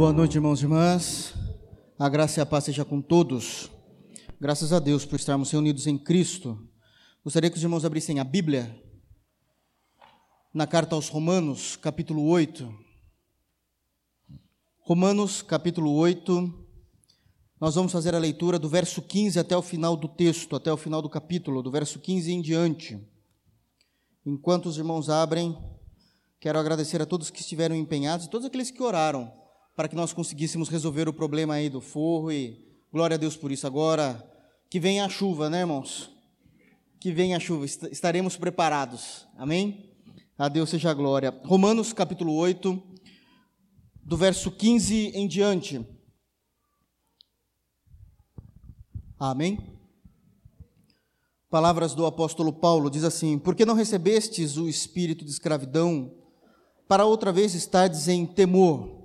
Boa noite, irmãos e irmãs. A graça e a paz seja com todos. Graças a Deus por estarmos reunidos em Cristo. Gostaria que os irmãos abrissem a Bíblia na carta aos Romanos, capítulo 8. Romanos, capítulo 8. Nós vamos fazer a leitura do verso 15 até o final do texto, até o final do capítulo, do verso 15 em diante. Enquanto os irmãos abrem, quero agradecer a todos que estiveram empenhados e todos aqueles que oraram para que nós conseguíssemos resolver o problema aí do forro e glória a Deus por isso. Agora, que venha a chuva, né, irmãos? Que venha a chuva, estaremos preparados. Amém? A Deus seja a glória. Romanos capítulo 8, do verso 15 em diante. Amém? Palavras do apóstolo Paulo diz assim: Porque não recebestes o espírito de escravidão para outra vez estardes em temor?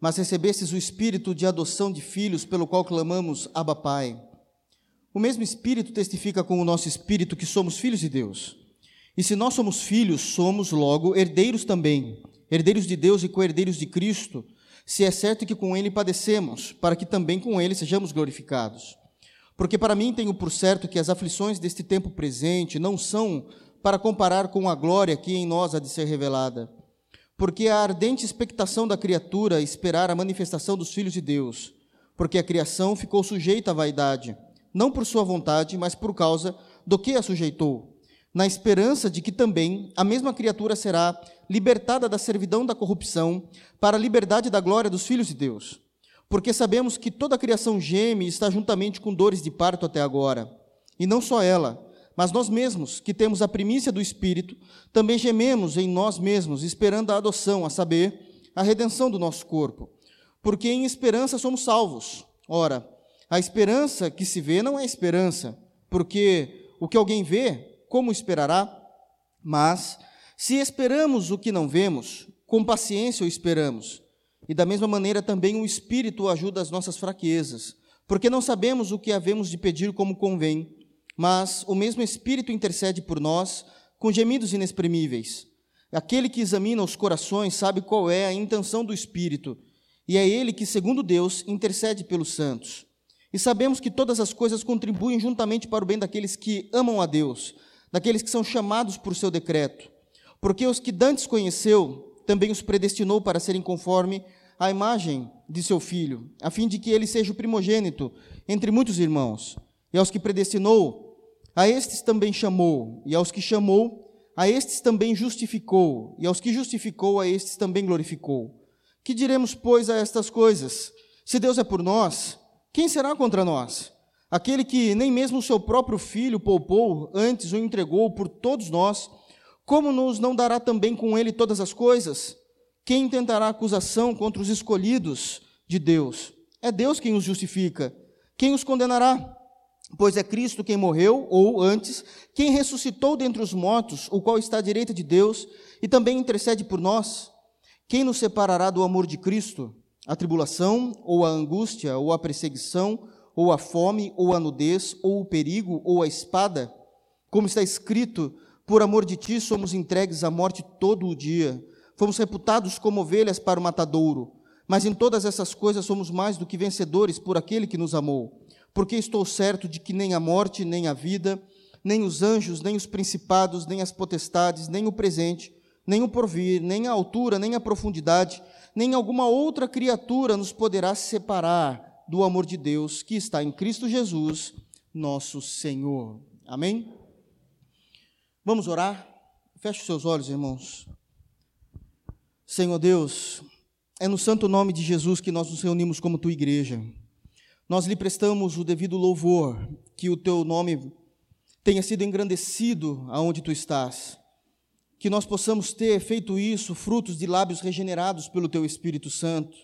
Mas recebestes o espírito de adoção de filhos, pelo qual clamamos, Abba Pai. O mesmo espírito testifica com o nosso espírito que somos filhos de Deus. E se nós somos filhos, somos logo herdeiros também, herdeiros de Deus e co-herdeiros de Cristo, se é certo que com ele padecemos, para que também com ele sejamos glorificados. Porque para mim tenho por certo que as aflições deste tempo presente não são para comparar com a glória que em nós há de ser revelada porque a ardente expectação da criatura esperar a manifestação dos filhos de Deus, porque a criação ficou sujeita à vaidade, não por sua vontade, mas por causa do que a sujeitou, na esperança de que também a mesma criatura será libertada da servidão da corrupção para a liberdade da glória dos filhos de Deus. Porque sabemos que toda a criação geme e está juntamente com dores de parto até agora. E não só ela, mas nós mesmos, que temos a primícia do Espírito, também gememos em nós mesmos, esperando a adoção, a saber, a redenção do nosso corpo. Porque em esperança somos salvos. Ora, a esperança que se vê não é esperança, porque o que alguém vê, como esperará? Mas, se esperamos o que não vemos, com paciência o esperamos. E da mesma maneira também o Espírito ajuda as nossas fraquezas, porque não sabemos o que havemos de pedir como convém mas o mesmo Espírito intercede por nós com gemidos inexprimíveis. Aquele que examina os corações sabe qual é a intenção do Espírito, e é ele que, segundo Deus, intercede pelos santos. E sabemos que todas as coisas contribuem juntamente para o bem daqueles que amam a Deus, daqueles que são chamados por seu decreto. Porque os que dantes conheceu, também os predestinou para serem conforme a imagem de seu filho, a fim de que ele seja o primogênito entre muitos irmãos. E aos que predestinou, a estes também chamou, e aos que chamou, a estes também justificou, e aos que justificou, a estes também glorificou. Que diremos, pois, a estas coisas? Se Deus é por nós, quem será contra nós? Aquele que nem mesmo o seu próprio filho poupou, antes o entregou por todos nós, como nos não dará também com ele todas as coisas? Quem tentará acusação contra os escolhidos de Deus? É Deus quem os justifica. Quem os condenará? Pois é Cristo quem morreu, ou antes, quem ressuscitou dentre os mortos, o qual está à direita de Deus e também intercede por nós. Quem nos separará do amor de Cristo? A tribulação, ou a angústia, ou a perseguição, ou a fome, ou a nudez, ou o perigo, ou a espada? Como está escrito, por amor de ti somos entregues à morte todo o dia. Fomos reputados como ovelhas para o matadouro. Mas em todas essas coisas somos mais do que vencedores por aquele que nos amou porque estou certo de que nem a morte, nem a vida, nem os anjos, nem os principados, nem as potestades, nem o presente, nem o porvir, nem a altura, nem a profundidade, nem alguma outra criatura nos poderá separar do amor de Deus que está em Cristo Jesus, nosso Senhor. Amém? Vamos orar? Feche os seus olhos, irmãos. Senhor Deus, é no santo nome de Jesus que nós nos reunimos como tua igreja. Nós lhe prestamos o devido louvor, que o teu nome tenha sido engrandecido aonde tu estás. Que nós possamos ter feito isso, frutos de lábios regenerados pelo teu Espírito Santo,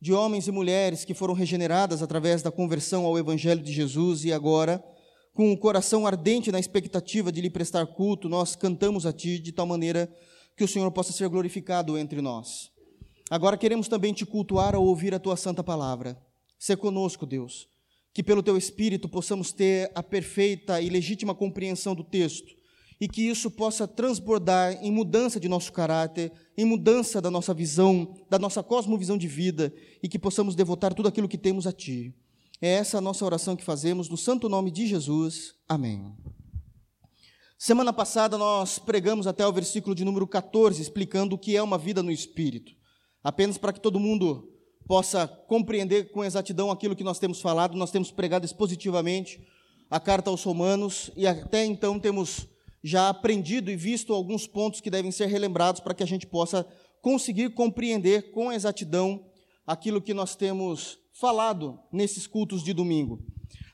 de homens e mulheres que foram regeneradas através da conversão ao Evangelho de Jesus e agora, com o coração ardente na expectativa de lhe prestar culto, nós cantamos a ti de tal maneira que o Senhor possa ser glorificado entre nós. Agora queremos também te cultuar ao ouvir a tua santa palavra. Ser conosco, Deus, que pelo teu Espírito possamos ter a perfeita e legítima compreensão do texto e que isso possa transbordar em mudança de nosso caráter, em mudança da nossa visão, da nossa cosmovisão de vida e que possamos devotar tudo aquilo que temos a Ti. É essa a nossa oração que fazemos no santo nome de Jesus. Amém. Semana passada nós pregamos até o versículo de número 14, explicando o que é uma vida no Espírito. Apenas para que todo mundo possa compreender com exatidão aquilo que nós temos falado, nós temos pregado expositivamente a carta aos Romanos e até então temos já aprendido e visto alguns pontos que devem ser relembrados para que a gente possa conseguir compreender com exatidão aquilo que nós temos falado nesses cultos de domingo.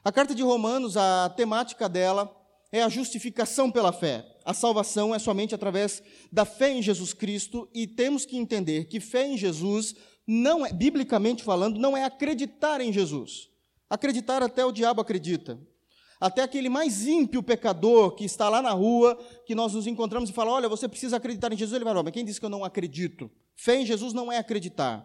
A carta de Romanos, a temática dela é a justificação pela fé. A salvação é somente através da fé em Jesus Cristo e temos que entender que fé em Jesus não é, biblicamente falando, não é acreditar em Jesus. Acreditar até o diabo acredita. Até aquele mais ímpio pecador que está lá na rua, que nós nos encontramos e fala: Olha, você precisa acreditar em Jesus. Ele vai falar: Mas quem disse que eu não acredito? Fé em Jesus não é acreditar.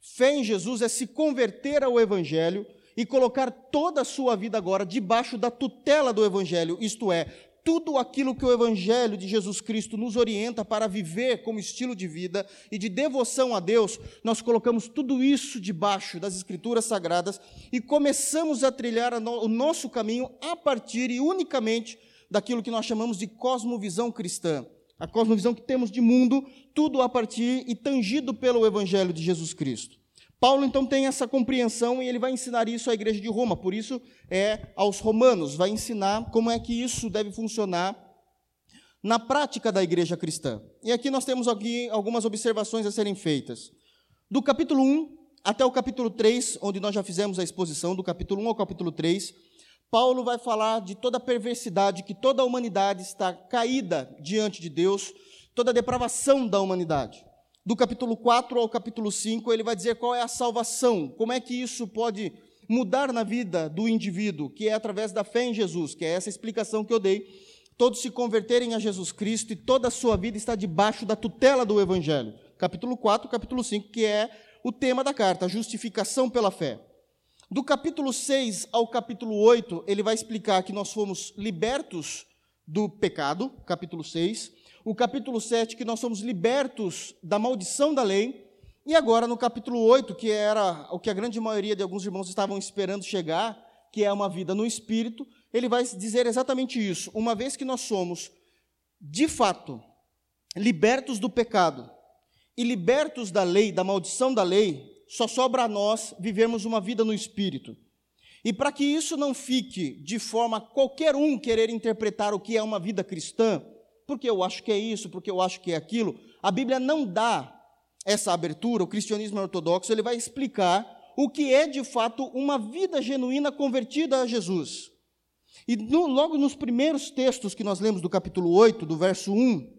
Fé em Jesus é se converter ao Evangelho e colocar toda a sua vida agora debaixo da tutela do Evangelho, isto é, tudo aquilo que o Evangelho de Jesus Cristo nos orienta para viver como estilo de vida e de devoção a Deus, nós colocamos tudo isso debaixo das Escrituras Sagradas e começamos a trilhar o nosso caminho a partir e unicamente daquilo que nós chamamos de cosmovisão cristã. A cosmovisão que temos de mundo, tudo a partir e tangido pelo Evangelho de Jesus Cristo. Paulo então tem essa compreensão e ele vai ensinar isso à igreja de Roma, por isso é aos romanos, vai ensinar como é que isso deve funcionar na prática da igreja cristã. E aqui nós temos aqui algumas observações a serem feitas. Do capítulo 1 até o capítulo 3, onde nós já fizemos a exposição, do capítulo 1 ao capítulo 3, Paulo vai falar de toda a perversidade, que toda a humanidade está caída diante de Deus, toda a depravação da humanidade do capítulo 4 ao capítulo 5, ele vai dizer qual é a salvação, como é que isso pode mudar na vida do indivíduo, que é através da fé em Jesus, que é essa explicação que eu dei. Todos se converterem a Jesus Cristo e toda a sua vida está debaixo da tutela do Evangelho. Capítulo 4, capítulo 5, que é o tema da carta, justificação pela fé. Do capítulo 6 ao capítulo 8, ele vai explicar que nós fomos libertos do pecado, capítulo 6 o capítulo 7, que nós somos libertos da maldição da lei, e agora no capítulo 8, que era o que a grande maioria de alguns irmãos estavam esperando chegar, que é uma vida no espírito, ele vai dizer exatamente isso. Uma vez que nós somos, de fato, libertos do pecado e libertos da lei, da maldição da lei, só sobra a nós vivermos uma vida no espírito. E para que isso não fique de forma qualquer um querer interpretar o que é uma vida cristã, porque eu acho que é isso, porque eu acho que é aquilo. A Bíblia não dá essa abertura, o cristianismo ortodoxo, ele vai explicar o que é de fato uma vida genuína convertida a Jesus. E no, logo nos primeiros textos que nós lemos do capítulo 8, do verso 1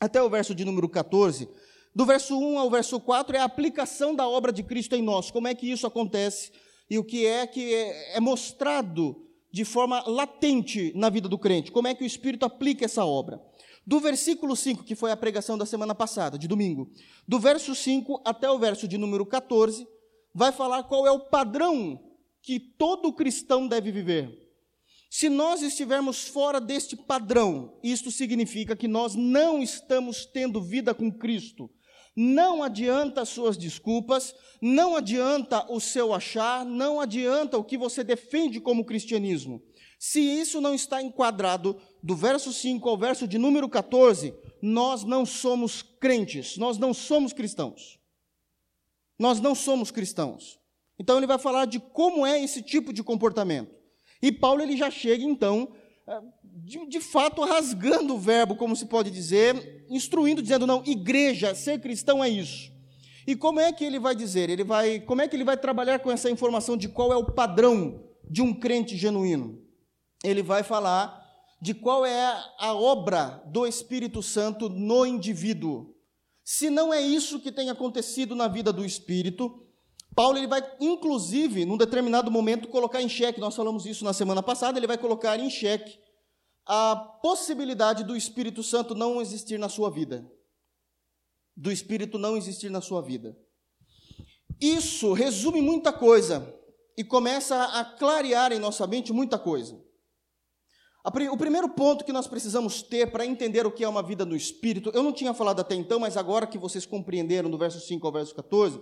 até o verso de número 14, do verso 1 ao verso 4 é a aplicação da obra de Cristo em nós, como é que isso acontece e o que é que é, é mostrado de forma latente na vida do crente, como é que o Espírito aplica essa obra. Do versículo 5, que foi a pregação da semana passada, de domingo, do verso 5 até o verso de número 14, vai falar qual é o padrão que todo cristão deve viver. Se nós estivermos fora deste padrão, isto significa que nós não estamos tendo vida com Cristo. Não adianta as suas desculpas, não adianta o seu achar, não adianta o que você defende como cristianismo. Se isso não está enquadrado do verso 5 ao verso de número 14, nós não somos crentes, nós não somos cristãos. Nós não somos cristãos. Então ele vai falar de como é esse tipo de comportamento. E Paulo ele já chega então, é, de, de fato rasgando o verbo, como se pode dizer, instruindo, dizendo não, igreja, ser cristão é isso. E como é que ele vai dizer? Ele vai, como é que ele vai trabalhar com essa informação de qual é o padrão de um crente genuíno? Ele vai falar de qual é a obra do Espírito Santo no indivíduo. Se não é isso que tem acontecido na vida do Espírito, Paulo ele vai, inclusive, num determinado momento, colocar em xeque, nós falamos isso na semana passada, ele vai colocar em xeque a possibilidade do Espírito Santo não existir na sua vida. Do Espírito não existir na sua vida. Isso resume muita coisa e começa a clarear em nossa mente muita coisa. O primeiro ponto que nós precisamos ter para entender o que é uma vida no Espírito, eu não tinha falado até então, mas agora que vocês compreenderam do verso 5 ao verso 14,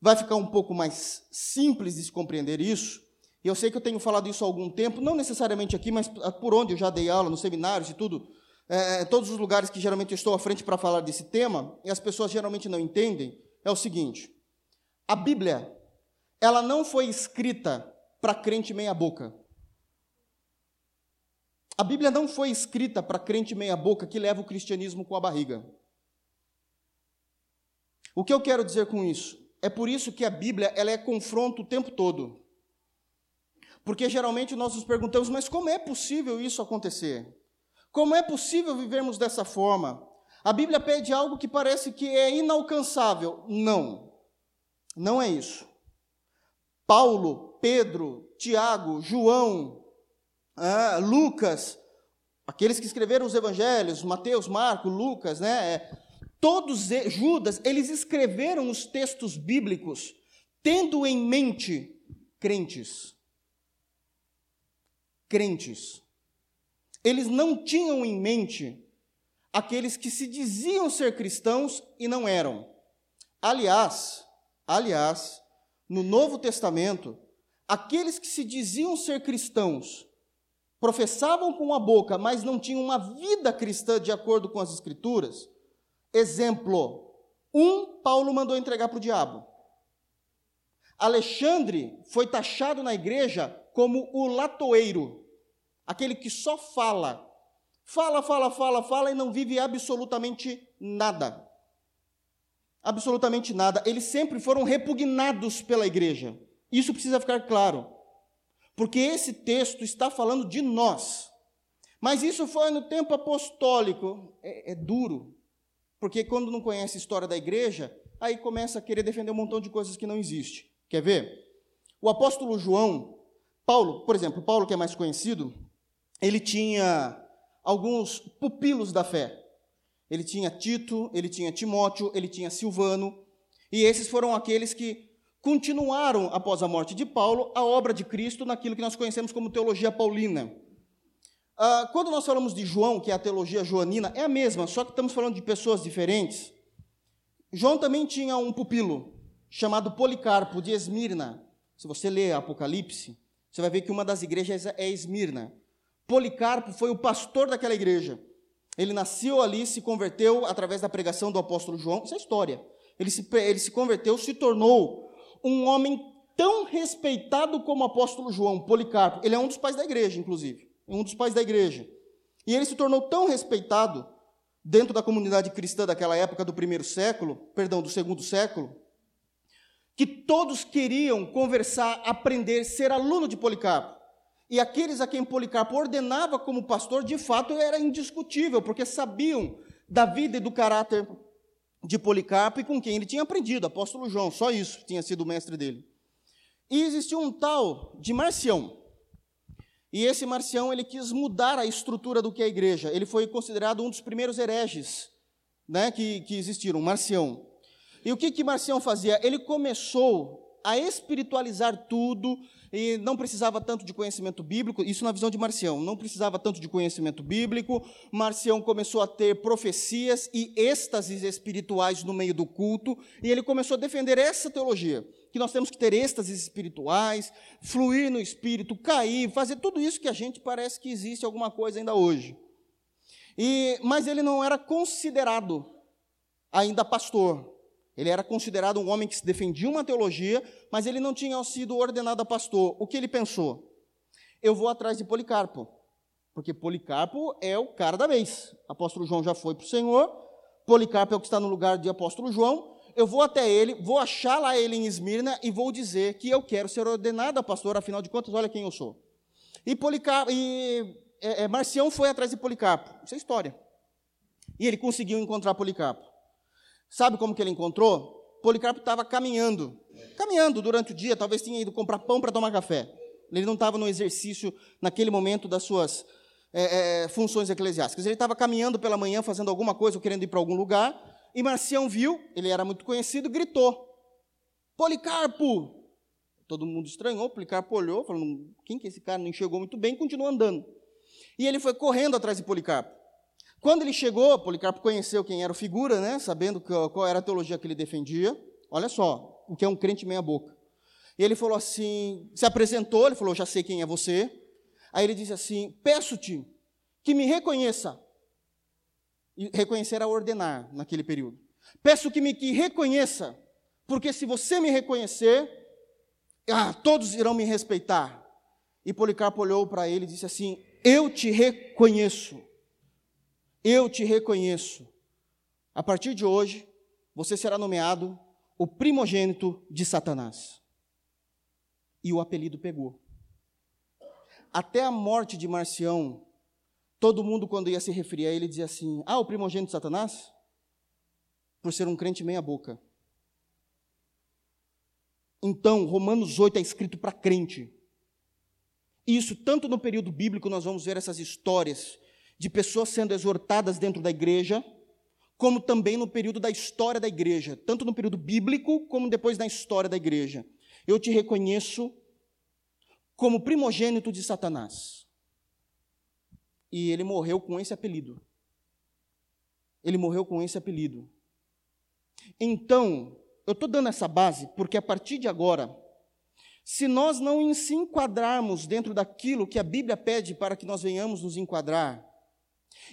vai ficar um pouco mais simples de se compreender isso. E eu sei que eu tenho falado isso há algum tempo, não necessariamente aqui, mas por onde eu já dei aula, nos seminários e tudo, é, é todos os lugares que geralmente eu estou à frente para falar desse tema, e as pessoas geralmente não entendem, é o seguinte: a Bíblia, ela não foi escrita para crente meia-boca. A Bíblia não foi escrita para crente meia-boca que leva o cristianismo com a barriga. O que eu quero dizer com isso? É por isso que a Bíblia ela é confronto o tempo todo. Porque geralmente nós nos perguntamos, mas como é possível isso acontecer? Como é possível vivermos dessa forma? A Bíblia pede algo que parece que é inalcançável. Não, não é isso. Paulo, Pedro, Tiago, João, ah, Lucas, aqueles que escreveram os evangelhos, Mateus, Marcos, Lucas, né? É, todos, Judas, eles escreveram os textos bíblicos tendo em mente crentes. Crentes. Eles não tinham em mente aqueles que se diziam ser cristãos e não eram. Aliás, aliás, no Novo Testamento, aqueles que se diziam ser cristãos professavam com a boca, mas não tinham uma vida cristã de acordo com as Escrituras. Exemplo: um Paulo mandou entregar para o diabo. Alexandre foi taxado na igreja como o latoeiro, aquele que só fala. Fala, fala, fala, fala e não vive absolutamente nada. Absolutamente nada. Eles sempre foram repugnados pela igreja. Isso precisa ficar claro porque esse texto está falando de nós. Mas isso foi no tempo apostólico. É, é, duro, porque quando não conhece a história da igreja, aí começa a querer defender um montão de coisas que não existe. Quer ver? O apóstolo João, Paulo, por exemplo, Paulo que é mais conhecido, ele tinha alguns pupilos da fé. Ele tinha Tito, ele tinha Timóteo, ele tinha Silvano, e esses foram aqueles que continuaram, após a morte de Paulo, a obra de Cristo naquilo que nós conhecemos como teologia paulina. Ah, quando nós falamos de João, que é a teologia joanina, é a mesma, só que estamos falando de pessoas diferentes. João também tinha um pupilo, chamado Policarpo, de Esmirna. Se você ler Apocalipse, você vai ver que uma das igrejas é Esmirna. Policarpo foi o pastor daquela igreja. Ele nasceu ali, se converteu através da pregação do apóstolo João. Isso é história. Ele se, ele se converteu, se tornou um homem tão respeitado como o apóstolo João, Policarpo. Ele é um dos pais da igreja, inclusive. É um dos pais da igreja. E ele se tornou tão respeitado dentro da comunidade cristã daquela época do primeiro século, perdão, do segundo século, que todos queriam conversar, aprender, ser aluno de Policarpo. E aqueles a quem Policarpo ordenava como pastor, de fato, era indiscutível, porque sabiam da vida e do caráter de Policarpo e com quem ele tinha aprendido, apóstolo João, só isso tinha sido o mestre dele. E existia um tal de Marcião. E esse Marcião, ele quis mudar a estrutura do que é a igreja. Ele foi considerado um dos primeiros hereges né, que, que existiram, Marcião. E o que, que Marcião fazia? Ele começou a espiritualizar tudo, e não precisava tanto de conhecimento bíblico, isso na visão de Marcião, não precisava tanto de conhecimento bíblico. Marcião começou a ter profecias e êxtases espirituais no meio do culto, e ele começou a defender essa teologia, que nós temos que ter êxtases espirituais, fluir no espírito, cair, fazer tudo isso que a gente parece que existe alguma coisa ainda hoje. E, mas ele não era considerado ainda pastor. Ele era considerado um homem que se defendia uma teologia, mas ele não tinha sido ordenado a pastor. O que ele pensou? Eu vou atrás de Policarpo, porque Policarpo é o cara da vez. Apóstolo João já foi para o Senhor, Policarpo é o que está no lugar de apóstolo João. Eu vou até ele, vou achar lá ele em Esmirna e vou dizer que eu quero ser ordenado a pastor, afinal de contas, olha quem eu sou. E, Policarpo, e é, é, Marcião foi atrás de Policarpo. Isso é história. E ele conseguiu encontrar Policarpo. Sabe como que ele encontrou? Policarpo estava caminhando, caminhando durante o dia, talvez tinha ido comprar pão para tomar café. Ele não estava no exercício, naquele momento, das suas é, é, funções eclesiásticas. Ele estava caminhando pela manhã, fazendo alguma coisa, ou querendo ir para algum lugar, e Marcião viu, ele era muito conhecido, gritou: Policarpo! Todo mundo estranhou, Policarpo olhou, falando: quem que é esse cara? Não enxergou muito bem, continuou andando. E ele foi correndo atrás de Policarpo. Quando ele chegou, Policarpo conheceu quem era o figura, né, sabendo qual era a teologia que ele defendia. Olha só, o que é um crente meia-boca. Ele falou assim: se apresentou, ele falou: Já sei quem é você. Aí ele disse assim: Peço-te que me reconheça. E reconhecer era ordenar naquele período. Peço que me que reconheça, porque se você me reconhecer, ah, todos irão me respeitar. E Policarpo olhou para ele e disse assim: Eu te reconheço. Eu te reconheço. A partir de hoje, você será nomeado o primogênito de Satanás. E o apelido pegou. Até a morte de Marcião, todo mundo, quando ia se referir a ele, dizia assim: Ah, o primogênito de Satanás? Por ser um crente meia-boca. Então, Romanos 8 é escrito para crente. Isso, tanto no período bíblico, nós vamos ver essas histórias de pessoas sendo exortadas dentro da igreja, como também no período da história da igreja, tanto no período bíblico, como depois na história da igreja. Eu te reconheço como primogênito de Satanás. E ele morreu com esse apelido. Ele morreu com esse apelido. Então, eu estou dando essa base porque a partir de agora, se nós não se enquadrarmos dentro daquilo que a Bíblia pede para que nós venhamos nos enquadrar,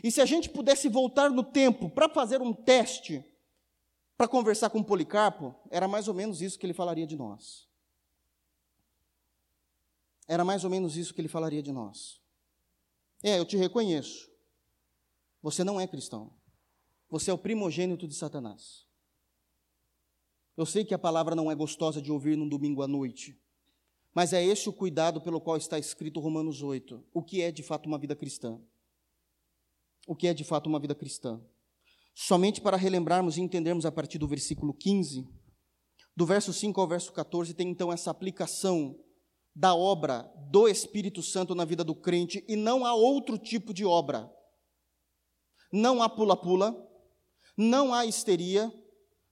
e se a gente pudesse voltar no tempo para fazer um teste, para conversar com Policarpo, era mais ou menos isso que ele falaria de nós. Era mais ou menos isso que ele falaria de nós. É, eu te reconheço. Você não é cristão. Você é o primogênito de Satanás. Eu sei que a palavra não é gostosa de ouvir num domingo à noite, mas é esse o cuidado pelo qual está escrito Romanos 8, o que é de fato uma vida cristã. O que é de fato uma vida cristã. Somente para relembrarmos e entendermos a partir do versículo 15, do verso 5 ao verso 14, tem então essa aplicação da obra do Espírito Santo na vida do crente e não há outro tipo de obra. Não há pula-pula, não há histeria,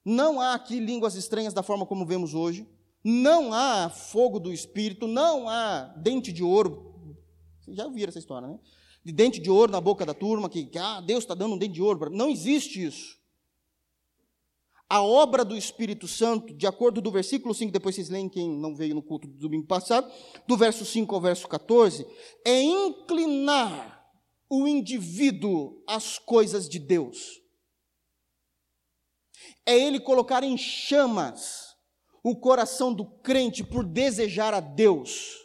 não há aqui línguas estranhas da forma como vemos hoje. Não há fogo do espírito, não há dente de ouro. Vocês já ouviram essa história, né? De dente de ouro na boca da turma, que, que ah, Deus está dando um dente de ouro. Não existe isso. A obra do Espírito Santo, de acordo do versículo 5, depois vocês leem quem não veio no culto do domingo passado, do verso 5 ao verso 14, é inclinar o indivíduo às coisas de Deus é ele colocar em chamas o coração do crente por desejar a Deus.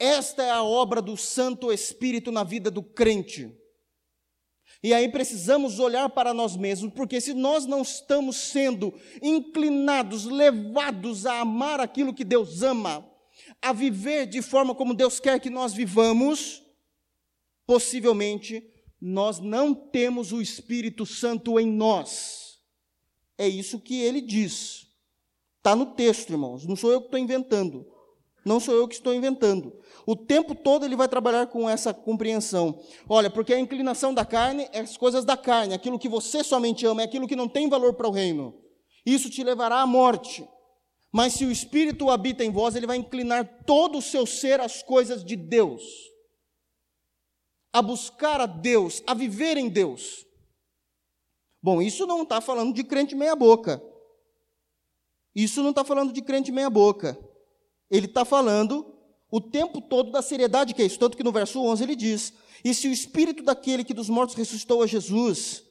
Esta é a obra do Santo Espírito na vida do crente. E aí precisamos olhar para nós mesmos, porque se nós não estamos sendo inclinados, levados a amar aquilo que Deus ama, a viver de forma como Deus quer que nós vivamos, possivelmente nós não temos o Espírito Santo em nós. É isso que ele diz. Está no texto, irmãos. Não sou eu que estou inventando. Não sou eu que estou inventando. O tempo todo ele vai trabalhar com essa compreensão. Olha, porque a inclinação da carne é as coisas da carne, aquilo que você somente ama, é aquilo que não tem valor para o reino. Isso te levará à morte. Mas se o Espírito habita em vós, ele vai inclinar todo o seu ser às coisas de Deus, a buscar a Deus, a viver em Deus. Bom, isso não está falando de crente meia-boca. Isso não está falando de crente meia-boca. Ele está falando o tempo todo da seriedade que é isso. Tanto que no verso 11 ele diz: E se o espírito daquele que dos mortos ressuscitou a Jesus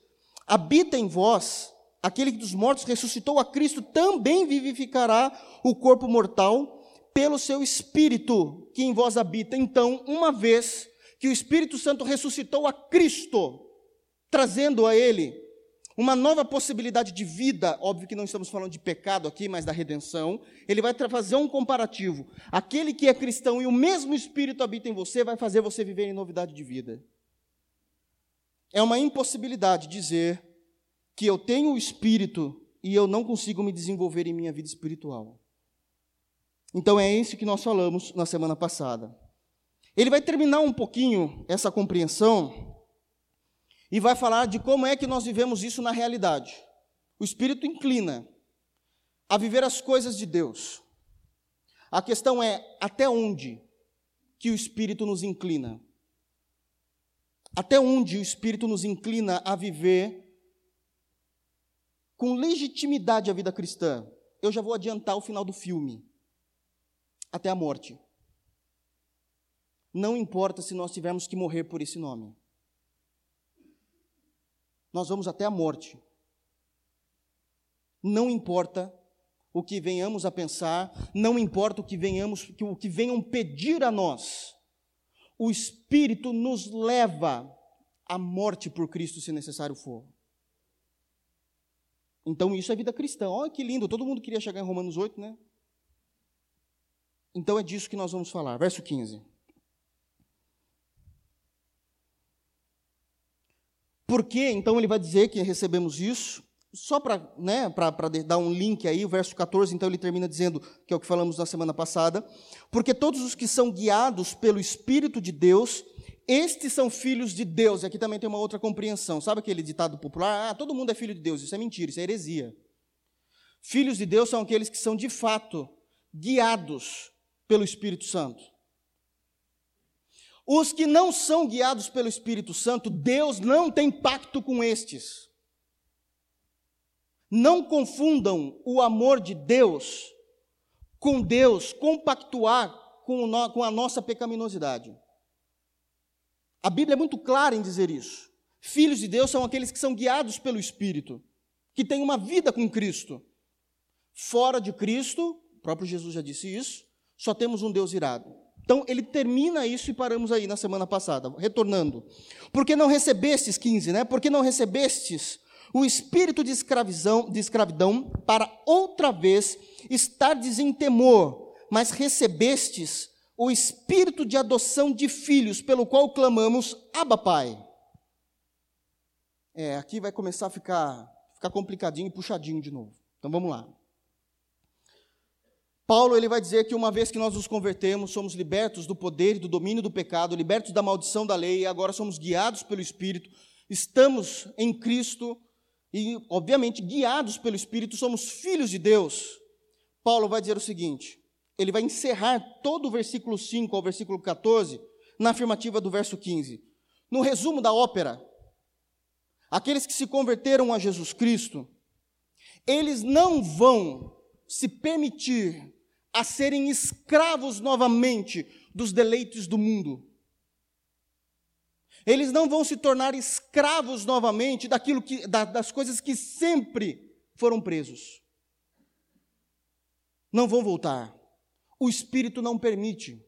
habita em vós, aquele que dos mortos ressuscitou a Cristo também vivificará o corpo mortal pelo seu espírito que em vós habita. Então, uma vez que o Espírito Santo ressuscitou a Cristo, trazendo a ele uma nova possibilidade de vida, óbvio que não estamos falando de pecado aqui, mas da redenção, ele vai fazer um comparativo. Aquele que é cristão e o mesmo Espírito habita em você, vai fazer você viver em novidade de vida. É uma impossibilidade dizer que eu tenho o Espírito e eu não consigo me desenvolver em minha vida espiritual. Então é isso que nós falamos na semana passada. Ele vai terminar um pouquinho essa compreensão e vai falar de como é que nós vivemos isso na realidade. O Espírito inclina a viver as coisas de Deus. A questão é até onde que o Espírito nos inclina. Até onde o Espírito nos inclina a viver com legitimidade a vida cristã? Eu já vou adiantar o final do filme. Até a morte. Não importa se nós tivermos que morrer por esse nome. Nós vamos até a morte. Não importa o que venhamos a pensar, não importa o que venhamos, o que venham pedir a nós. O Espírito nos leva à morte por Cristo, se necessário for. Então isso é vida cristã. Olha que lindo, todo mundo queria chegar em Romanos 8, né? Então é disso que nós vamos falar. Verso 15. Por que então ele vai dizer que recebemos isso? Só para né, dar um link aí, o verso 14, então ele termina dizendo, que é o que falamos na semana passada, porque todos os que são guiados pelo Espírito de Deus, estes são filhos de Deus. E aqui também tem uma outra compreensão. Sabe aquele ditado popular? Ah, todo mundo é filho de Deus. Isso é mentira, isso é heresia. Filhos de Deus são aqueles que são de fato guiados pelo Espírito Santo. Os que não são guiados pelo Espírito Santo, Deus não tem pacto com estes. Não confundam o amor de Deus com Deus compactuar com a nossa pecaminosidade. A Bíblia é muito clara em dizer isso. Filhos de Deus são aqueles que são guiados pelo Espírito, que têm uma vida com Cristo. Fora de Cristo, o próprio Jesus já disse isso, só temos um Deus irado. Então, ele termina isso e paramos aí na semana passada, retornando. Porque não recebestes, 15, né? Porque não recebestes o espírito de escravidão, de escravidão para outra vez estardes em temor, mas recebestes o espírito de adoção de filhos, pelo qual clamamos, Abba Pai. É, aqui vai começar a ficar, ficar complicadinho e puxadinho de novo. Então vamos lá. Paulo ele vai dizer que uma vez que nós nos convertemos, somos libertos do poder e do domínio do pecado, libertos da maldição da lei, e agora somos guiados pelo Espírito, estamos em Cristo e, obviamente, guiados pelo Espírito, somos filhos de Deus. Paulo vai dizer o seguinte: ele vai encerrar todo o versículo 5 ao versículo 14 na afirmativa do verso 15. No resumo da ópera, aqueles que se converteram a Jesus Cristo, eles não vão se permitir a serem escravos novamente dos deleites do mundo. Eles não vão se tornar escravos novamente daquilo que, das coisas que sempre foram presos. Não vão voltar. O Espírito não permite.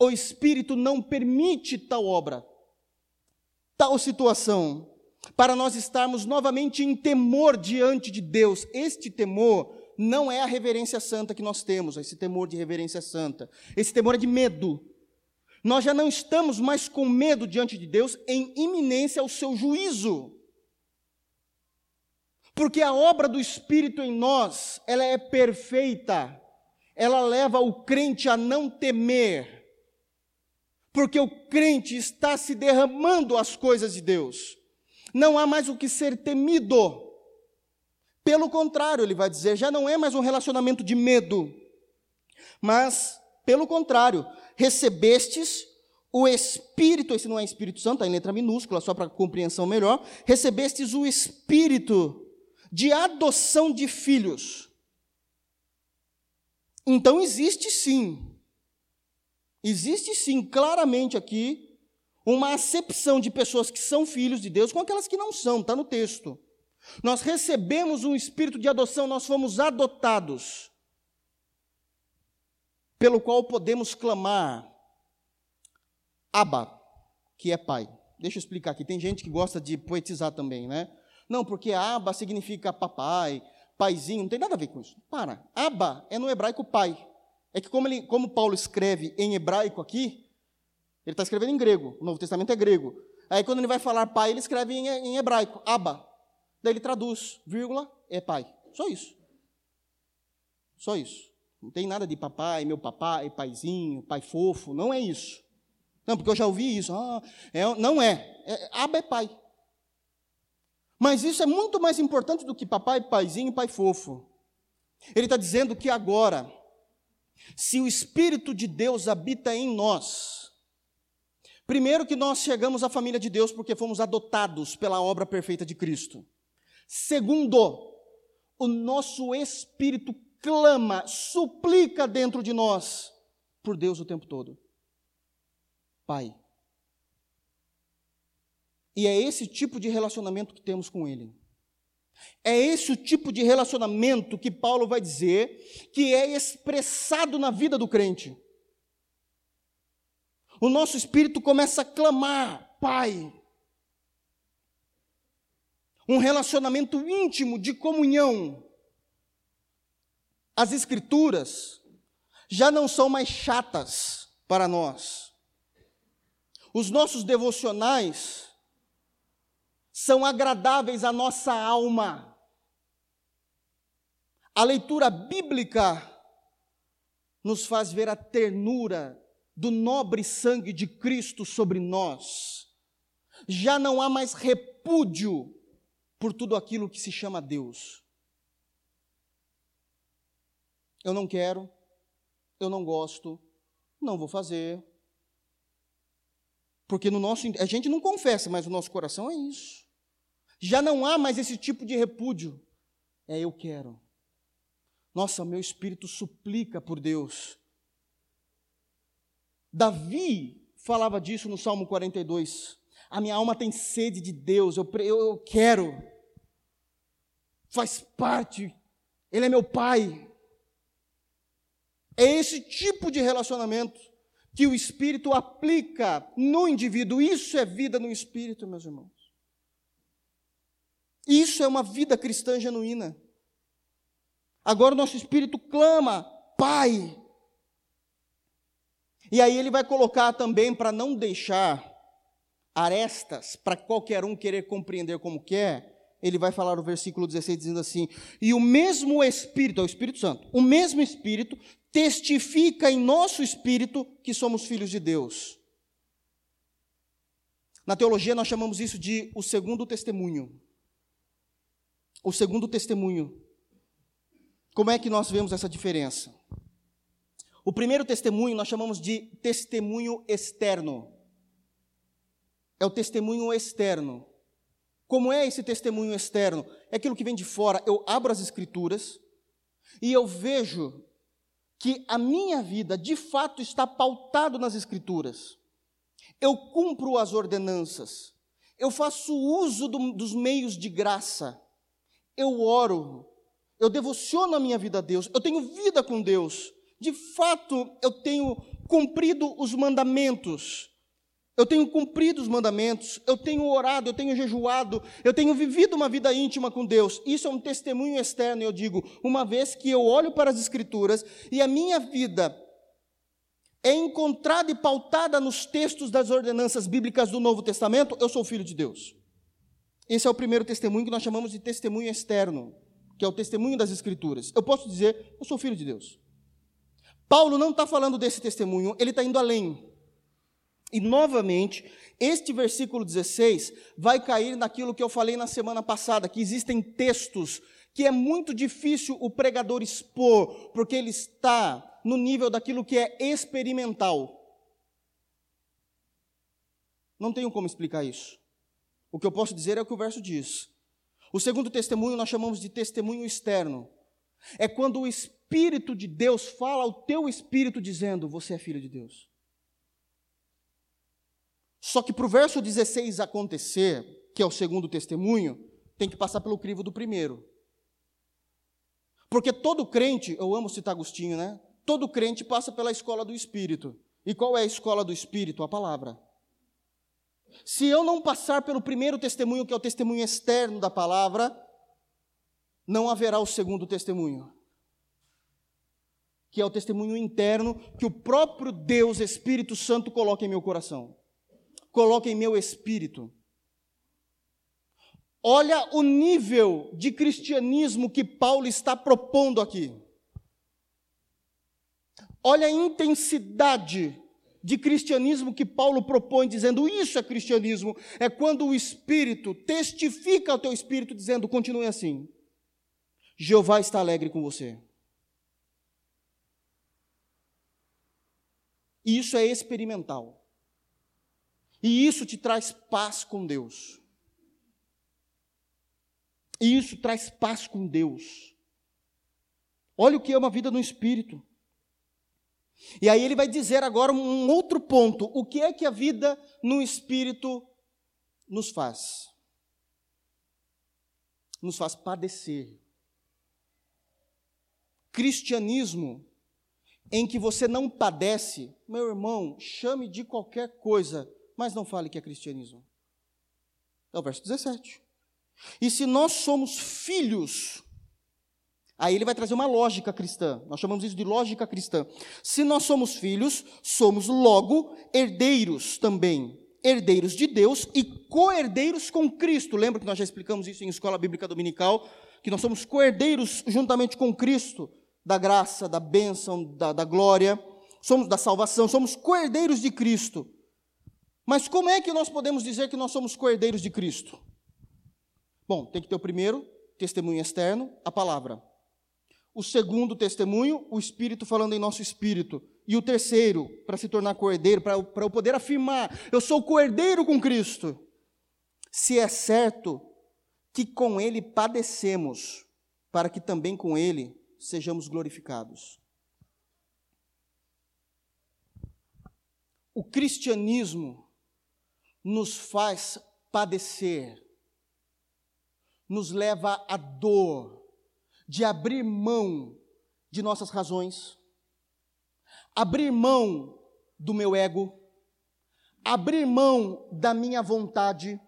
O Espírito não permite tal obra, tal situação, para nós estarmos novamente em temor diante de Deus. Este temor não é a reverência santa que nós temos, esse temor de reverência santa. Esse temor é de medo. Nós já não estamos mais com medo diante de Deus em iminência ao seu juízo. Porque a obra do Espírito em nós, ela é perfeita. Ela leva o crente a não temer. Porque o crente está se derramando as coisas de Deus. Não há mais o que ser temido. Pelo contrário, ele vai dizer, já não é mais um relacionamento de medo, mas, pelo contrário, recebestes o Espírito, esse não é Espírito Santo, está em letra minúscula, só para compreensão melhor, recebestes o Espírito de adoção de filhos. Então existe sim, existe sim, claramente aqui, uma acepção de pessoas que são filhos de Deus com aquelas que não são, está no texto. Nós recebemos um espírito de adoção, nós fomos adotados, pelo qual podemos clamar Abba, que é pai. Deixa eu explicar aqui. Tem gente que gosta de poetizar também, né? Não, porque Abba significa papai, paizinho, não tem nada a ver com isso. Para. Abba é no hebraico pai. É que como, ele, como Paulo escreve em hebraico aqui, ele está escrevendo em grego. O Novo Testamento é grego. Aí quando ele vai falar pai, ele escreve em, em hebraico, Abba. Daí ele traduz, vírgula, é pai. Só isso. Só isso. Não tem nada de papai, meu papai, paizinho, pai fofo. Não é isso. Não, porque eu já ouvi isso. Ah, é, não é. é. Aba é pai. Mas isso é muito mais importante do que papai, paizinho, pai fofo. Ele está dizendo que agora, se o Espírito de Deus habita em nós, Primeiro, que nós chegamos à família de Deus porque fomos adotados pela obra perfeita de Cristo. Segundo, o nosso espírito clama, suplica dentro de nós por Deus o tempo todo. Pai. E é esse tipo de relacionamento que temos com Ele. É esse o tipo de relacionamento que Paulo vai dizer que é expressado na vida do crente. O nosso espírito começa a clamar, Pai. Um relacionamento íntimo de comunhão. As Escrituras já não são mais chatas para nós. Os nossos devocionais são agradáveis à nossa alma. A leitura bíblica nos faz ver a ternura do nobre sangue de Cristo sobre nós. Já não há mais repúdio por tudo aquilo que se chama Deus. Eu não quero, eu não gosto, não vou fazer. Porque no nosso a gente não confessa, mas o nosso coração é isso. Já não há mais esse tipo de repúdio. É eu quero. Nossa, meu espírito suplica por Deus. Davi falava disso no Salmo 42. A minha alma tem sede de Deus, eu, eu, eu quero. Faz parte, Ele é meu Pai. É esse tipo de relacionamento que o Espírito aplica no indivíduo. Isso é vida no Espírito, meus irmãos. Isso é uma vida cristã genuína. Agora o nosso espírito clama, Pai. E aí ele vai colocar também para não deixar arestas para qualquer um querer compreender como quer. Ele vai falar no versículo 16 dizendo assim: "E o mesmo espírito, é o Espírito Santo, o mesmo espírito testifica em nosso espírito que somos filhos de Deus." Na teologia nós chamamos isso de o segundo testemunho o segundo testemunho. Como é que nós vemos essa diferença? O primeiro testemunho nós chamamos de testemunho externo. É o testemunho externo. Como é esse testemunho externo? É aquilo que vem de fora. Eu abro as escrituras e eu vejo que a minha vida de fato está pautado nas escrituras. Eu cumpro as ordenanças. Eu faço uso do, dos meios de graça eu oro, eu devociono a minha vida a Deus, eu tenho vida com Deus. De fato, eu tenho cumprido os mandamentos. Eu tenho cumprido os mandamentos, eu tenho orado, eu tenho jejuado, eu tenho vivido uma vida íntima com Deus. Isso é um testemunho externo, eu digo, uma vez que eu olho para as Escrituras e a minha vida é encontrada e pautada nos textos das ordenanças bíblicas do Novo Testamento, eu sou filho de Deus. Esse é o primeiro testemunho que nós chamamos de testemunho externo, que é o testemunho das Escrituras. Eu posso dizer, eu sou filho de Deus. Paulo não está falando desse testemunho, ele está indo além. E, novamente, este versículo 16 vai cair naquilo que eu falei na semana passada, que existem textos que é muito difícil o pregador expor, porque ele está no nível daquilo que é experimental. Não tenho como explicar isso. O que eu posso dizer é o que o verso diz. O segundo testemunho nós chamamos de testemunho externo. É quando o Espírito de Deus fala ao teu espírito dizendo: Você é filho de Deus. Só que para o verso 16 acontecer, que é o segundo testemunho, tem que passar pelo crivo do primeiro. Porque todo crente, eu amo citar Agostinho, né? Todo crente passa pela escola do Espírito. E qual é a escola do Espírito? A palavra. Se eu não passar pelo primeiro testemunho, que é o testemunho externo da palavra, não haverá o segundo testemunho, que é o testemunho interno que o próprio Deus, Espírito Santo, coloca em meu coração, coloca em meu espírito. Olha o nível de cristianismo que Paulo está propondo aqui. Olha a intensidade de cristianismo que Paulo propõe, dizendo isso é cristianismo, é quando o Espírito testifica ao teu Espírito, dizendo: continue assim. Jeová está alegre com você. E isso é experimental. E isso te traz paz com Deus. E isso traz paz com Deus. Olha o que é uma vida no Espírito. E aí ele vai dizer agora um outro ponto: o que é que a vida no Espírito nos faz? Nos faz padecer. Cristianismo em que você não padece, meu irmão, chame de qualquer coisa, mas não fale que é cristianismo. É o verso 17. E se nós somos filhos, aí ele vai trazer uma lógica cristã. Nós chamamos isso de lógica cristã. Se nós somos filhos, somos logo herdeiros também. Herdeiros de Deus e co-herdeiros com Cristo. Lembra que nós já explicamos isso em escola bíblica dominical? Que nós somos co-herdeiros juntamente com Cristo, da graça, da bênção, da, da glória, somos da salvação, somos co-herdeiros de Cristo. Mas como é que nós podemos dizer que nós somos co-herdeiros de Cristo? Bom, tem que ter o primeiro testemunho externo, a palavra. O segundo testemunho, o Espírito falando em nosso espírito. E o terceiro, para se tornar cordeiro, para eu poder afirmar, eu sou cordeiro com Cristo. Se é certo que com Ele padecemos, para que também com Ele sejamos glorificados. O cristianismo nos faz padecer nos leva à dor de abrir mão de nossas razões, abrir mão do meu ego, abrir mão da minha vontade,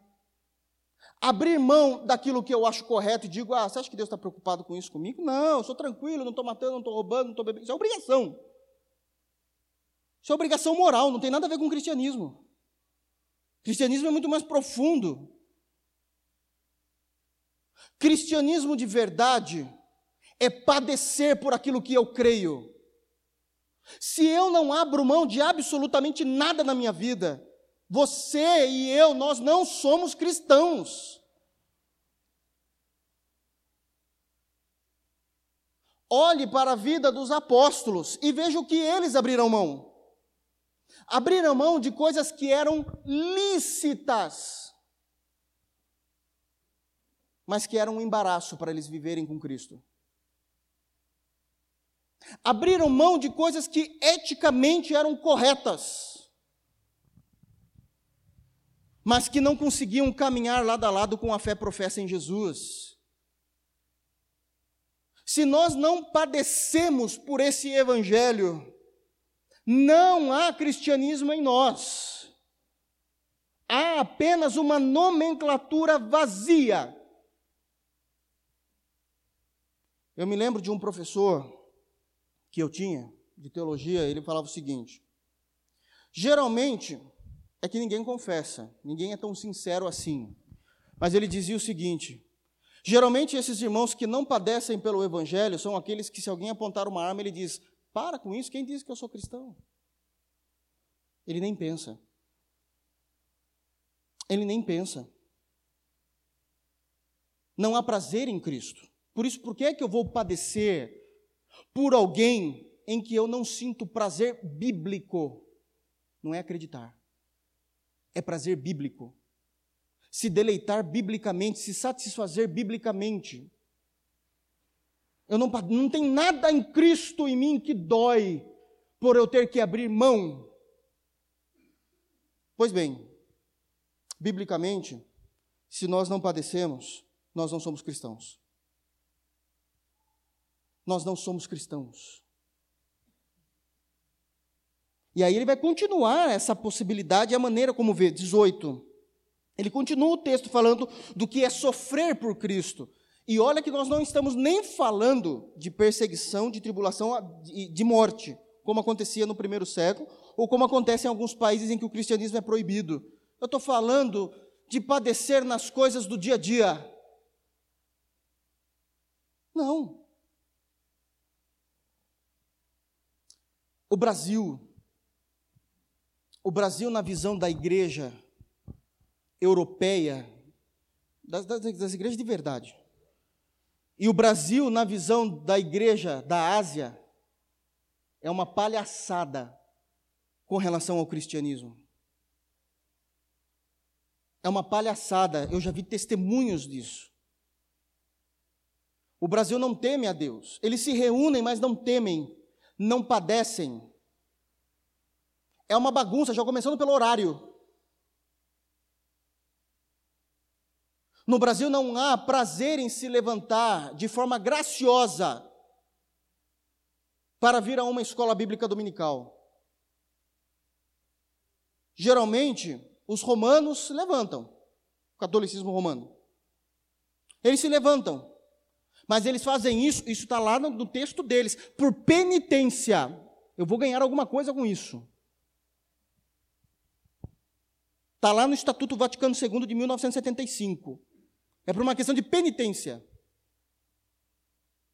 abrir mão daquilo que eu acho correto e digo: ah, você acha que Deus está preocupado com isso comigo? Não, eu sou tranquilo, não estou matando, não estou roubando, não estou bebendo. Isso é obrigação. Isso é obrigação moral, não tem nada a ver com o cristianismo. Cristianismo é muito mais profundo. Cristianismo de verdade é padecer por aquilo que eu creio. Se eu não abro mão de absolutamente nada na minha vida, você e eu, nós não somos cristãos. Olhe para a vida dos apóstolos e veja o que eles abriram mão. Abriram mão de coisas que eram lícitas mas que era um embaraço para eles viverem com Cristo. Abriram mão de coisas que eticamente eram corretas, mas que não conseguiam caminhar lado a lado com a fé professa em Jesus. Se nós não padecemos por esse evangelho, não há cristianismo em nós. Há apenas uma nomenclatura vazia Eu me lembro de um professor que eu tinha, de teologia, ele falava o seguinte: geralmente é que ninguém confessa, ninguém é tão sincero assim. Mas ele dizia o seguinte: geralmente esses irmãos que não padecem pelo evangelho são aqueles que, se alguém apontar uma arma, ele diz: para com isso, quem diz que eu sou cristão? Ele nem pensa. Ele nem pensa. Não há prazer em Cristo. Por isso, por que é que eu vou padecer por alguém em que eu não sinto prazer bíblico? Não é acreditar, é prazer bíblico. Se deleitar biblicamente, se satisfazer biblicamente. Eu não, não tem nada em Cristo em mim que dói por eu ter que abrir mão. Pois bem, biblicamente, se nós não padecemos, nós não somos cristãos nós não somos cristãos. E aí ele vai continuar essa possibilidade a maneira como vê. 18. Ele continua o texto falando do que é sofrer por Cristo. E olha que nós não estamos nem falando de perseguição, de tribulação, de morte, como acontecia no primeiro século, ou como acontece em alguns países em que o cristianismo é proibido. Eu estou falando de padecer nas coisas do dia a dia. Não. O Brasil, o Brasil, na visão da igreja europeia, das, das, das, igrejas de verdade, e o Brasil, na visão da igreja da Ásia, é uma palhaçada com relação ao cristianismo. É uma palhaçada, eu já vi testemunhos disso. O Brasil não teme a Deus. Eles se reúnem, mas não temem, não padecem. É uma bagunça, já começando pelo horário. No Brasil não há prazer em se levantar de forma graciosa para vir a uma escola bíblica dominical. Geralmente, os romanos se levantam, o catolicismo romano. Eles se levantam, mas eles fazem isso, isso está lá no, texto deles, por penitência. Eu vou ganhar alguma coisa com isso. Está lá no Estatuto Vaticano II de 1975. É por uma questão de penitência.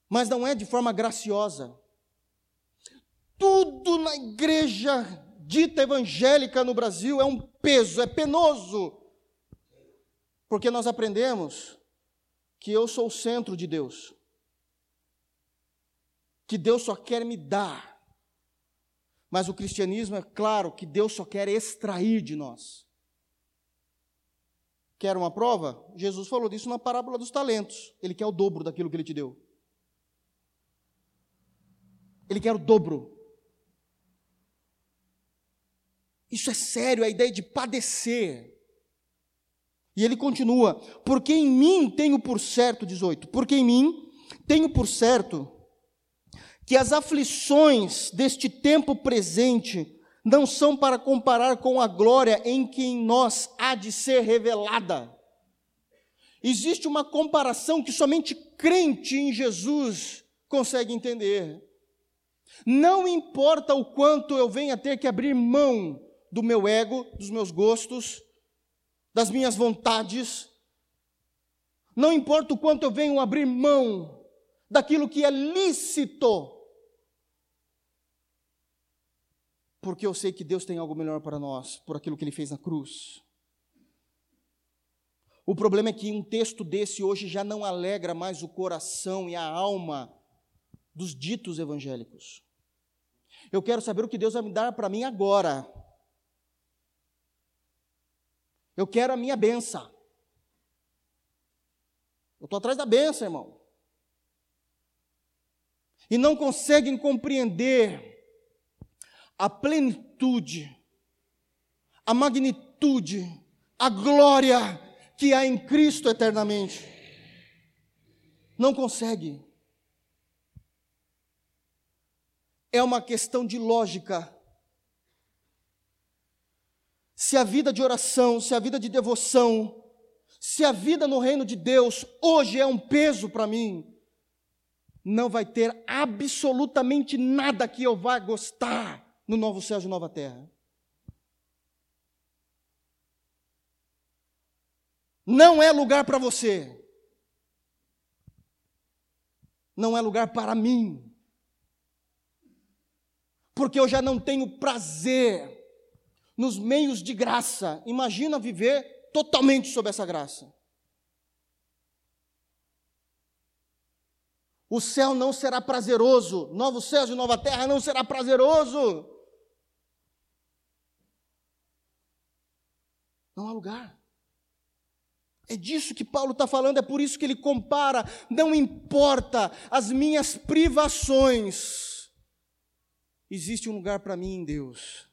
Mas não é de forma graciosa. Tudo na igreja dita evangélica no Brasil é um peso, é penoso. Porque nós aprendemos que eu sou o centro de Deus. Que Deus só quer me dar. Mas o cristianismo é claro que Deus só quer extrair de nós. Quer uma prova? Jesus falou disso na parábola dos talentos. Ele quer o dobro daquilo que ele te deu. Ele quer o dobro. Isso é sério, a ideia de padecer. E ele continua: Porque em mim tenho por certo, 18, porque em mim tenho por certo que as aflições deste tempo presente não são para comparar com a glória em que em nós há de ser revelada. Existe uma comparação que somente crente em Jesus consegue entender. Não importa o quanto eu venha ter que abrir mão do meu ego, dos meus gostos, das minhas vontades, não importa o quanto eu venho abrir mão daquilo que é lícito porque eu sei que Deus tem algo melhor para nós, por aquilo que Ele fez na cruz. O problema é que um texto desse hoje já não alegra mais o coração e a alma dos ditos evangélicos. Eu quero saber o que Deus vai me dar para mim agora. Eu quero a minha benção. Eu estou atrás da benção, irmão. E não conseguem compreender a plenitude, a magnitude, a glória que há em Cristo eternamente. Não consegue. É uma questão de lógica. Se a vida de oração, se a vida de devoção, se a vida no reino de Deus hoje é um peso para mim, não vai ter absolutamente nada que eu vá gostar no novo céu e nova terra. Não é lugar para você. Não é lugar para mim. Porque eu já não tenho prazer nos meios de graça. Imagina viver totalmente sob essa graça. O céu não será prazeroso, novo céu e nova terra não será prazeroso. Não há lugar. É disso que Paulo está falando, é por isso que ele compara. Não importa as minhas privações, existe um lugar para mim em Deus.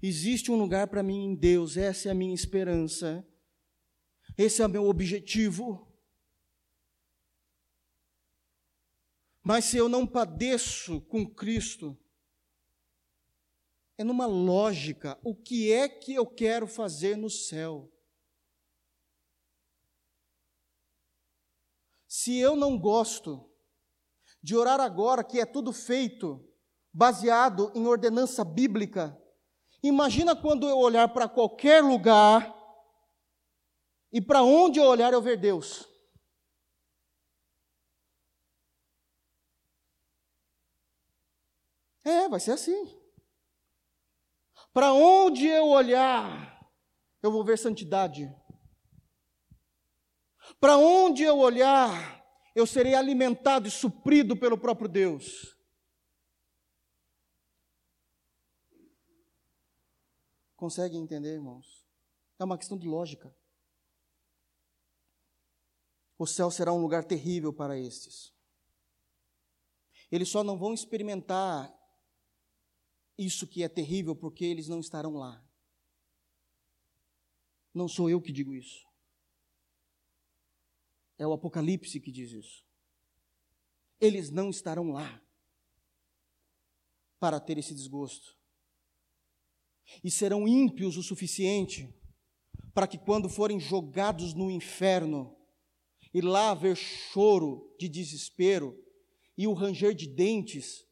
Existe um lugar para mim em Deus, essa é a minha esperança, esse é o meu objetivo. Mas se eu não padeço com Cristo, é numa lógica. O que é que eu quero fazer no céu? Se eu não gosto de orar agora, que é tudo feito baseado em ordenança bíblica, imagina quando eu olhar para qualquer lugar e para onde eu olhar eu ver Deus. É, vai ser assim. Para onde eu olhar, eu vou ver santidade. Para onde eu olhar, eu serei alimentado e suprido pelo próprio Deus. Conseguem entender, irmãos? É uma questão de lógica. O céu será um lugar terrível para estes. Eles só não vão experimentar isso que é terrível porque eles não estarão lá. Não sou eu que digo isso. É o Apocalipse que diz isso. Eles não estarão lá para ter esse desgosto. E serão ímpios o suficiente para que, quando forem jogados no inferno, e lá haver choro de desespero, e o ranger de dentes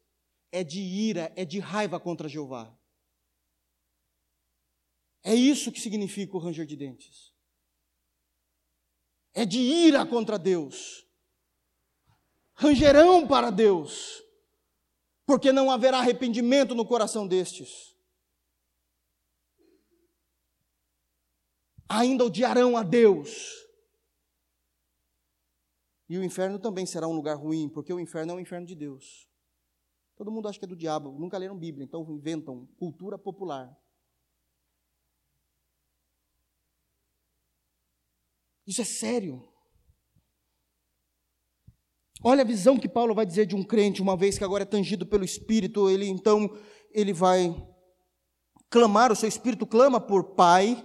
é de ira, é de raiva contra Jeová. É isso que significa o ranger de dentes. É de ira contra Deus. Rangerão para Deus, porque não haverá arrependimento no coração destes. Ainda odiarão a Deus. E o inferno também será um lugar ruim, porque o inferno é o inferno de Deus. Todo mundo acha que é do diabo, nunca leram Bíblia, então inventam cultura popular. Isso é sério. Olha a visão que Paulo vai dizer de um crente, uma vez que agora é tangido pelo Espírito, ele então ele vai clamar, o seu espírito clama por Pai.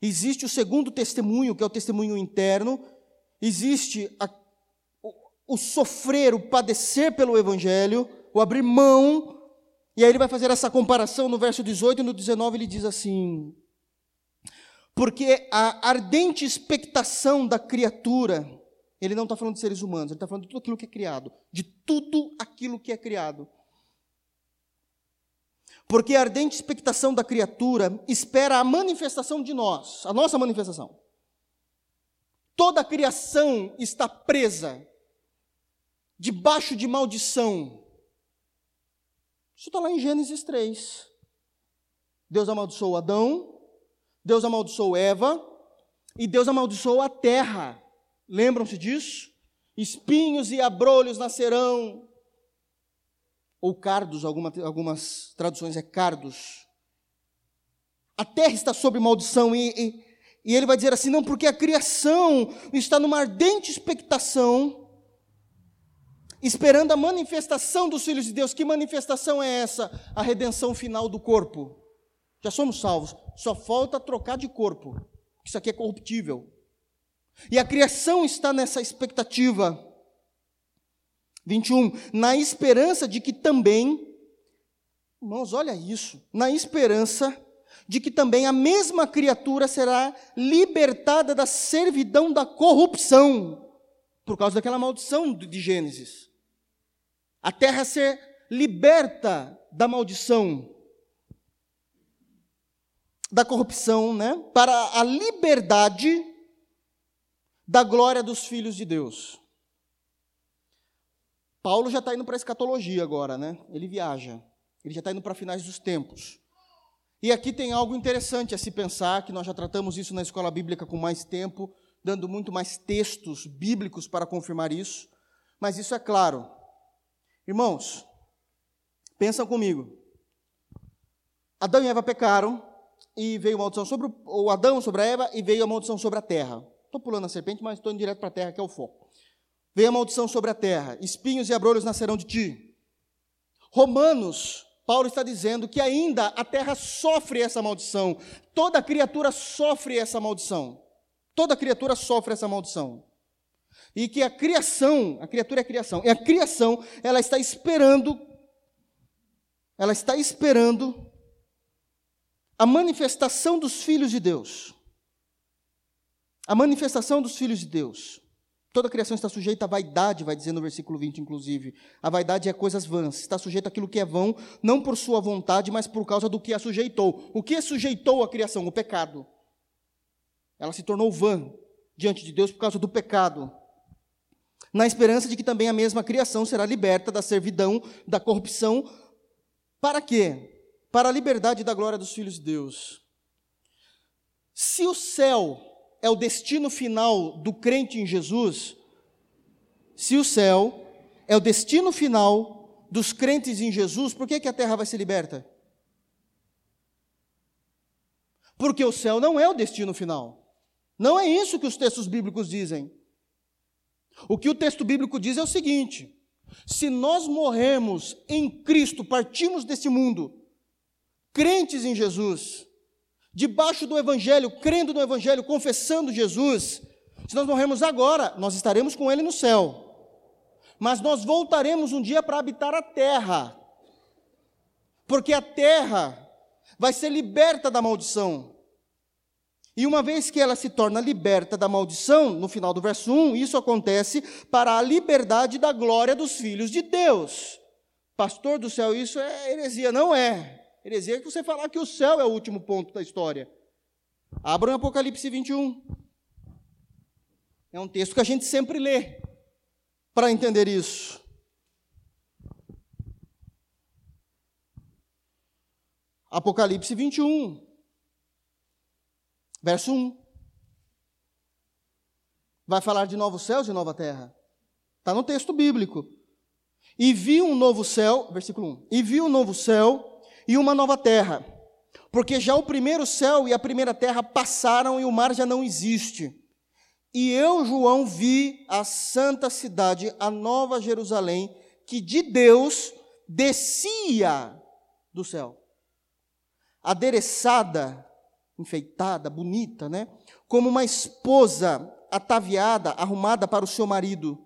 Existe o segundo testemunho, que é o testemunho interno. Existe a, o, o sofrer, o padecer pelo Evangelho, o abrir mão. E aí ele vai fazer essa comparação no verso 18 e no 19 ele diz assim: porque a ardente expectação da criatura, ele não está falando de seres humanos, ele está falando de tudo aquilo que é criado, de tudo aquilo que é criado. Porque a ardente expectação da criatura espera a manifestação de nós, a nossa manifestação. Toda a criação está presa, debaixo de maldição. Isso está lá em Gênesis 3. Deus amaldiçoou Adão, Deus amaldiçoou Eva e Deus amaldiçoou a terra. Lembram-se disso? Espinhos e abrolhos nascerão. Ou cardos, alguma, algumas traduções é cardos. A terra está sob maldição e, e, e ele vai dizer assim: não, porque a criação está numa ardente expectação, esperando a manifestação dos filhos de Deus. Que manifestação é essa? A redenção final do corpo. Já somos salvos, só falta trocar de corpo. Isso aqui é corruptível. E a criação está nessa expectativa. 21. Na esperança de que também, irmãos, olha isso, na esperança de que também a mesma criatura será libertada da servidão da corrupção, por causa daquela maldição de Gênesis. A terra ser liberta da maldição da corrupção, né, para a liberdade da glória dos filhos de Deus. Paulo já está indo para a escatologia agora, né? Ele viaja. Ele já está indo para finais dos tempos. E aqui tem algo interessante a se pensar, que nós já tratamos isso na escola bíblica com mais tempo, dando muito mais textos bíblicos para confirmar isso. Mas isso é claro. Irmãos, pensam comigo. Adão e Eva pecaram, e veio a maldição sobre o Adão, sobre a Eva, e veio a maldição sobre a terra. Estou pulando a serpente, mas estou indo direto para a terra, que é o foco. Veio a maldição sobre a terra, espinhos e abrolhos nascerão de ti. Romanos, Paulo está dizendo que ainda a terra sofre essa maldição. Toda criatura sofre essa maldição. Toda criatura sofre essa maldição. E que a criação, a criatura é a criação, e a criação, ela está esperando, ela está esperando a manifestação dos filhos de Deus. A manifestação dos filhos de Deus. Toda a criação está sujeita à vaidade, vai dizer no versículo 20, inclusive. A vaidade é coisas vãs. Está sujeita àquilo que é vão, não por sua vontade, mas por causa do que a sujeitou. O que sujeitou a criação? O pecado. Ela se tornou vã diante de Deus por causa do pecado. Na esperança de que também a mesma criação será liberta da servidão, da corrupção. Para quê? para a liberdade da glória dos filhos de Deus. Se o céu é o destino final do crente em Jesus, se o céu é o destino final dos crentes em Jesus, por que, que a terra vai ser liberta? Porque o céu não é o destino final. Não é isso que os textos bíblicos dizem. O que o texto bíblico diz é o seguinte: se nós morremos em Cristo, partimos desse mundo, crentes em Jesus, debaixo do Evangelho, crendo no Evangelho, confessando Jesus, se nós morrermos agora, nós estaremos com Ele no céu. Mas nós voltaremos um dia para habitar a terra, porque a terra vai ser liberta da maldição. E uma vez que ela se torna liberta da maldição, no final do verso 1, isso acontece para a liberdade da glória dos filhos de Deus. Pastor do céu, isso é heresia. Não é. Heresia é que você falar que o céu é o último ponto da história. Abra o Apocalipse 21. É um texto que a gente sempre lê para entender isso. Apocalipse 21. Verso 1. Vai falar de novos céus e nova terra. Está no texto bíblico. E vi um novo céu, versículo 1. E vi um novo céu e uma nova terra. Porque já o primeiro céu e a primeira terra passaram e o mar já não existe. E eu, João, vi a santa cidade, a nova Jerusalém, que de Deus descia do céu, adereçada enfeitada, bonita, né? Como uma esposa ataviada, arrumada para o seu marido.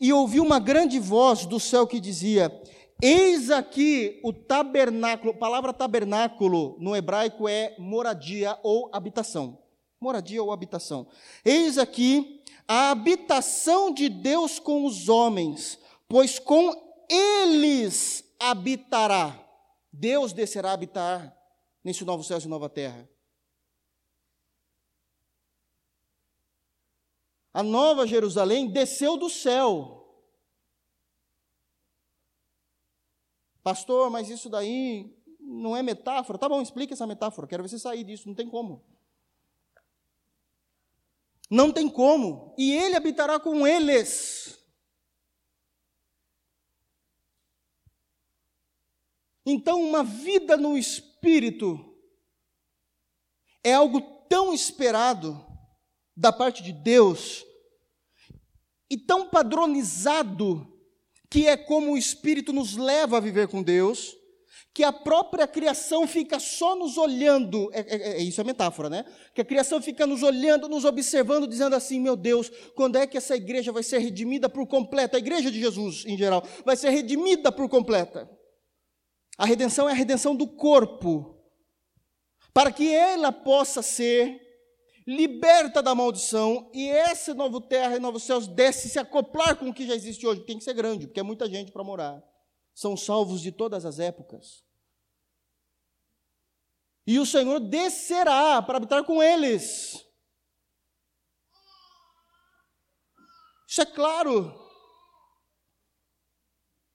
E ouvi uma grande voz do céu que dizia: Eis aqui o tabernáculo. A palavra tabernáculo no hebraico é moradia ou habitação. Moradia ou habitação. Eis aqui a habitação de Deus com os homens, pois com eles habitará. Deus descerá a habitar nesse novo céu e nova terra. A nova Jerusalém desceu do céu. Pastor, mas isso daí não é metáfora? Tá bom, explica essa metáfora, quero ver você sair disso, não tem como. Não tem como, e ele habitará com eles. Então, uma vida no espírito é algo tão esperado da parte de Deus e tão padronizado que é como o Espírito nos leva a viver com Deus, que a própria criação fica só nos olhando, é, é, é, isso é metáfora, né? Que a criação fica nos olhando, nos observando, dizendo assim: meu Deus, quando é que essa igreja vai ser redimida por completa? A igreja de Jesus, em geral, vai ser redimida por completa. A redenção é a redenção do corpo, para que ela possa ser liberta da maldição, e esse novo terra e novos céus desce se acoplar com o que já existe hoje, tem que ser grande, porque é muita gente para morar. São salvos de todas as épocas. E o Senhor descerá para habitar com eles. Isso é claro.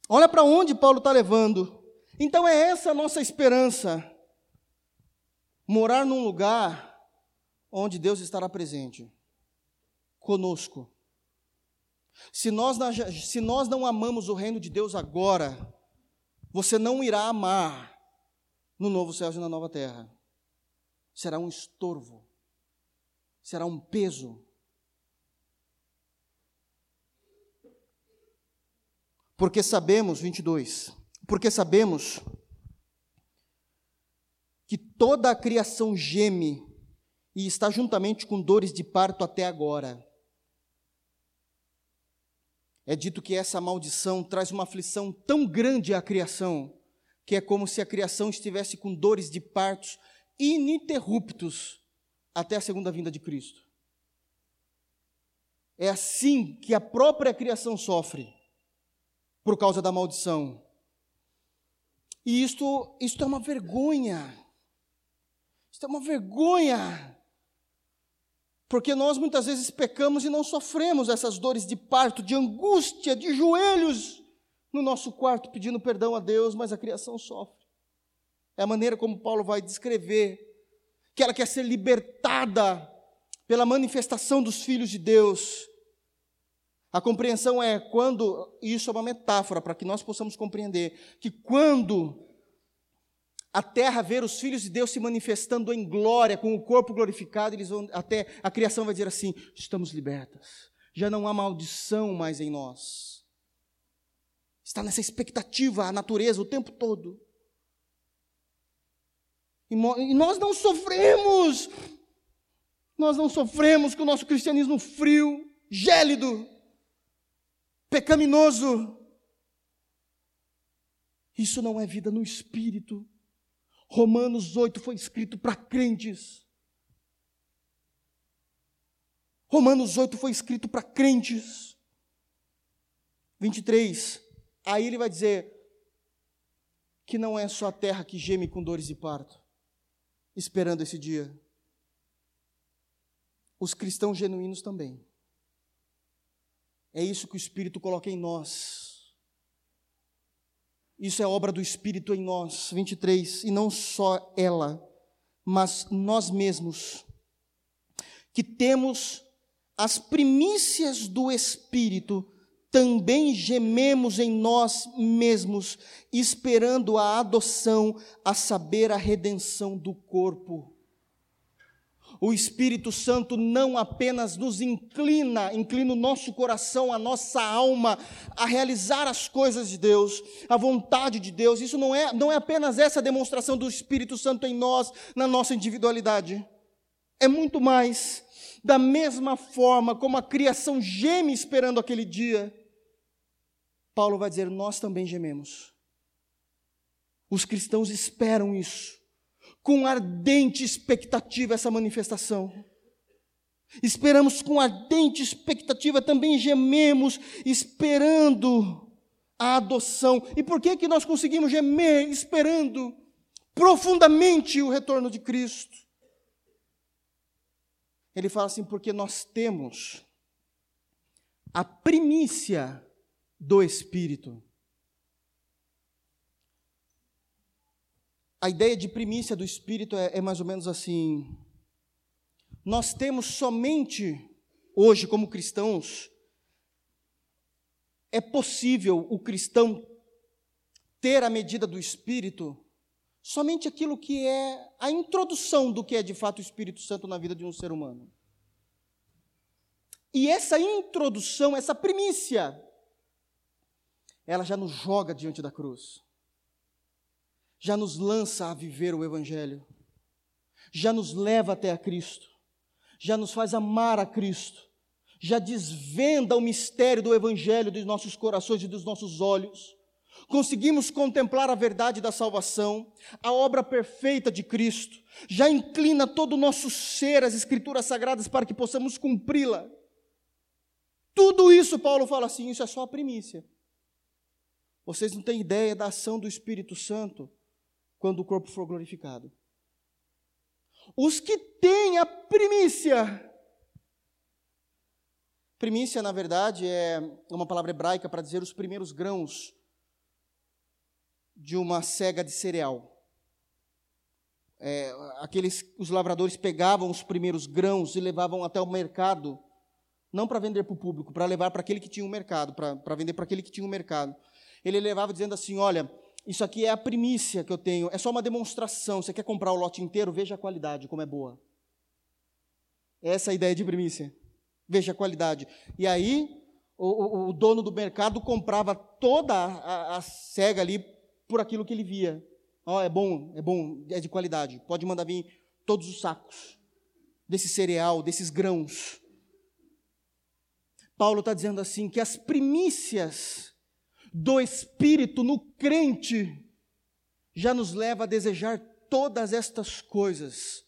Olha para onde Paulo está levando. Então é essa a nossa esperança. Morar num lugar onde Deus estará presente conosco. Se nós, se nós não amamos o reino de Deus agora, você não irá amar no novo céu e na nova terra. Será um estorvo, será um peso. Porque sabemos, 22, porque sabemos que toda a criação geme e está juntamente com dores de parto até agora. É dito que essa maldição traz uma aflição tão grande à criação, que é como se a criação estivesse com dores de partos ininterruptos até a segunda vinda de Cristo. É assim que a própria criação sofre por causa da maldição. E isto, isto é uma vergonha. Isto é uma vergonha. Porque nós muitas vezes pecamos e não sofremos essas dores de parto, de angústia, de joelhos no nosso quarto pedindo perdão a Deus, mas a criação sofre. É a maneira como Paulo vai descrever que ela quer ser libertada pela manifestação dos filhos de Deus. A compreensão é quando, isso é uma metáfora para que nós possamos compreender, que quando a terra ver os filhos de Deus se manifestando em glória, com o corpo glorificado, eles vão até a criação vai dizer assim: estamos libertas. Já não há maldição mais em nós. Está nessa expectativa a natureza o tempo todo. E nós não sofremos. Nós não sofremos com o nosso cristianismo frio, gélido, pecaminoso. Isso não é vida no espírito. Romanos 8 foi escrito para crentes. Romanos 8 foi escrito para crentes. 23. Aí ele vai dizer que não é só a terra que geme com dores de parto, esperando esse dia. Os cristãos genuínos também. É isso que o Espírito coloca em nós isso é obra do Espírito em nós. 23. E não só ela, mas nós mesmos, que temos as primícias do Espírito, também gememos em nós mesmos, esperando a adoção, a saber, a redenção do corpo. O Espírito Santo não apenas nos inclina, inclina o nosso coração, a nossa alma a realizar as coisas de Deus, a vontade de Deus. Isso não é, não é apenas essa demonstração do Espírito Santo em nós, na nossa individualidade. É muito mais. Da mesma forma como a criação geme esperando aquele dia, Paulo vai dizer: nós também gememos. Os cristãos esperam isso com ardente expectativa essa manifestação. Esperamos com ardente expectativa, também gememos esperando a adoção. E por que que nós conseguimos gemer esperando profundamente o retorno de Cristo? Ele fala assim: porque nós temos a primícia do Espírito. A ideia de primícia do Espírito é, é mais ou menos assim: nós temos somente, hoje, como cristãos, é possível o cristão ter a medida do Espírito somente aquilo que é a introdução do que é de fato o Espírito Santo na vida de um ser humano. E essa introdução, essa primícia, ela já nos joga diante da cruz já nos lança a viver o Evangelho, já nos leva até a Cristo, já nos faz amar a Cristo, já desvenda o mistério do Evangelho dos nossos corações e dos nossos olhos. Conseguimos contemplar a verdade da salvação, a obra perfeita de Cristo, já inclina todo o nosso ser às Escrituras Sagradas para que possamos cumpri-la. Tudo isso, Paulo fala assim, isso é só a primícia. Vocês não têm ideia da ação do Espírito Santo quando o corpo for glorificado. Os que têm a primícia. Primícia, na verdade, é uma palavra hebraica para dizer os primeiros grãos de uma cega de cereal. É, aqueles, os lavradores pegavam os primeiros grãos e levavam até o mercado, não para vender para o público, para levar para aquele que tinha um mercado, para vender para aquele que tinha um mercado. Ele levava dizendo assim: Olha, isso aqui é a primícia que eu tenho, é só uma demonstração. Você quer comprar o lote inteiro? Veja a qualidade, como é boa. Essa é a ideia de primícia. Veja a qualidade. E aí, o, o, dono do mercado comprava toda a, a cega ali por aquilo que ele via. Ó, oh, é bom, é bom, é de qualidade. Pode mandar vir todos os sacos desse cereal, desses grãos. Paulo está dizendo assim que as primícias do Espírito no crente já nos leva a desejar todas estas coisas,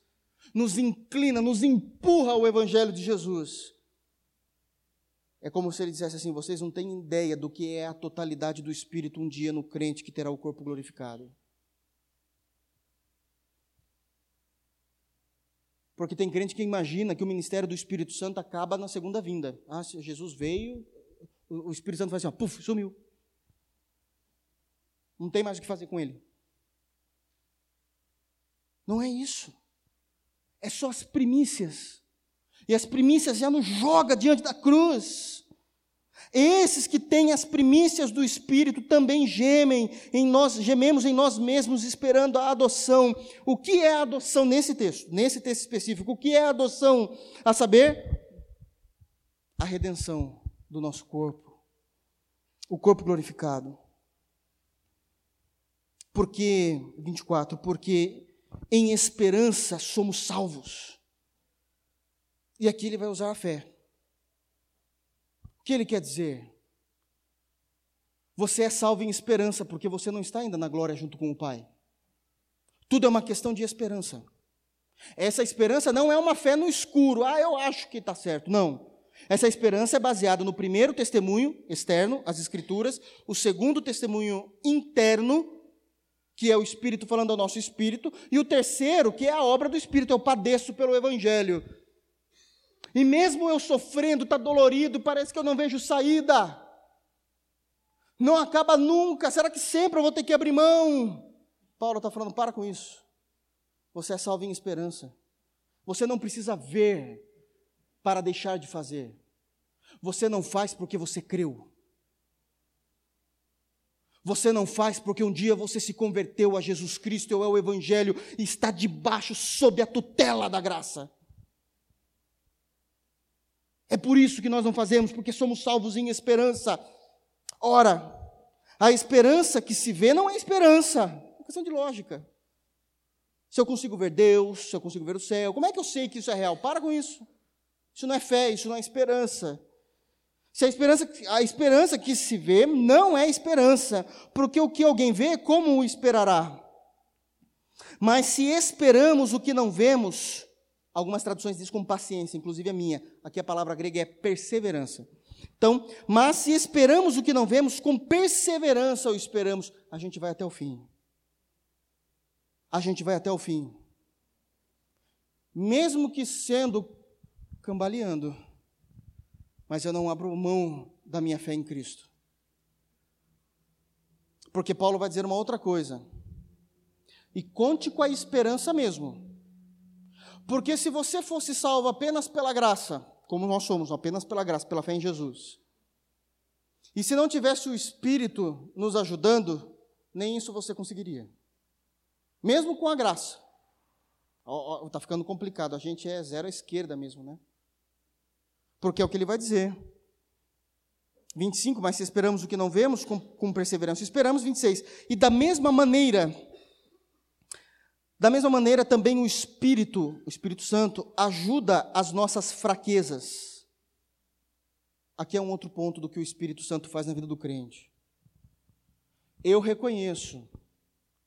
nos inclina, nos empurra ao Evangelho de Jesus. É como se ele dissesse assim: vocês não têm ideia do que é a totalidade do Espírito um dia no crente que terá o corpo glorificado. Porque tem crente que imagina que o ministério do Espírito Santo acaba na segunda vinda. Ah, Jesus veio, o Espírito Santo faz assim, ó, puf, sumiu. Não tem mais o que fazer com ele. Não é isso. É só as primícias. E as primícias já nos joga diante da cruz. Esses que têm as primícias do Espírito também gemem em nós, gememos em nós mesmos esperando a adoção. O que é a adoção nesse texto? Nesse texto específico, o que é a adoção? A saber, a redenção do nosso corpo, o corpo glorificado. Porque 24, porque em esperança somos salvos. E aqui ele vai usar a fé. O que ele quer dizer? Você é salvo em esperança, porque você não está ainda na glória junto com o Pai. Tudo é uma questão de esperança. Essa esperança não é uma fé no escuro, ah, eu acho que está certo. Não. Essa esperança é baseada no primeiro testemunho externo, as Escrituras, o segundo testemunho interno, que é o Espírito falando ao nosso espírito, e o terceiro, que é a obra do Espírito, eu padeço pelo Evangelho. E mesmo eu sofrendo, está dolorido, parece que eu não vejo saída. Não acaba nunca. Será que sempre eu vou ter que abrir mão? Paulo está falando: para com isso. Você é salvo em esperança. Você não precisa ver para deixar de fazer. Você não faz porque você creu. Você não faz porque um dia você se converteu a Jesus Cristo ou ao Evangelho e está debaixo, sob a tutela da graça. É por isso que nós não fazemos, porque somos salvos em esperança. Ora, a esperança que se vê não é esperança, é questão de lógica. Se eu consigo ver Deus, se eu consigo ver o céu, como é que eu sei que isso é real? Para com isso. Isso não é fé, isso não é esperança. Se a esperança, a esperança que se vê não é esperança, porque o que alguém vê, como o esperará? Mas se esperamos o que não vemos, Algumas traduções dizem com paciência, inclusive a minha. Aqui a palavra grega é perseverança. Então, mas se esperamos o que não vemos, com perseverança o esperamos, a gente vai até o fim. A gente vai até o fim. Mesmo que sendo cambaleando, mas eu não abro mão da minha fé em Cristo. Porque Paulo vai dizer uma outra coisa. E conte com a esperança mesmo porque se você fosse salvo apenas pela graça, como nós somos, apenas pela graça, pela fé em Jesus, e se não tivesse o Espírito nos ajudando, nem isso você conseguiria. Mesmo com a graça. Está ficando complicado, a gente é zero à esquerda mesmo, né? Porque é o que ele vai dizer. 25, mas se esperamos o que não vemos, com, com perseverança esperamos. 26, e da mesma maneira, da mesma maneira, também o Espírito, o Espírito Santo, ajuda as nossas fraquezas. Aqui é um outro ponto do que o Espírito Santo faz na vida do crente. Eu reconheço,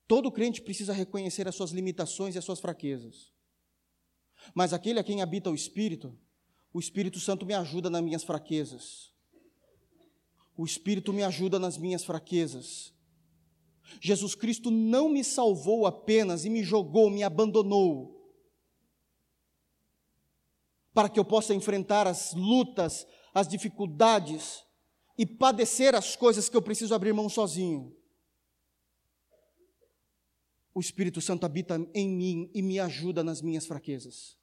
todo crente precisa reconhecer as suas limitações e as suas fraquezas. Mas aquele a quem habita o Espírito, o Espírito Santo me ajuda nas minhas fraquezas. O Espírito me ajuda nas minhas fraquezas. Jesus Cristo não me salvou apenas e me jogou, me abandonou, para que eu possa enfrentar as lutas, as dificuldades e padecer as coisas que eu preciso abrir mão sozinho. O Espírito Santo habita em mim e me ajuda nas minhas fraquezas.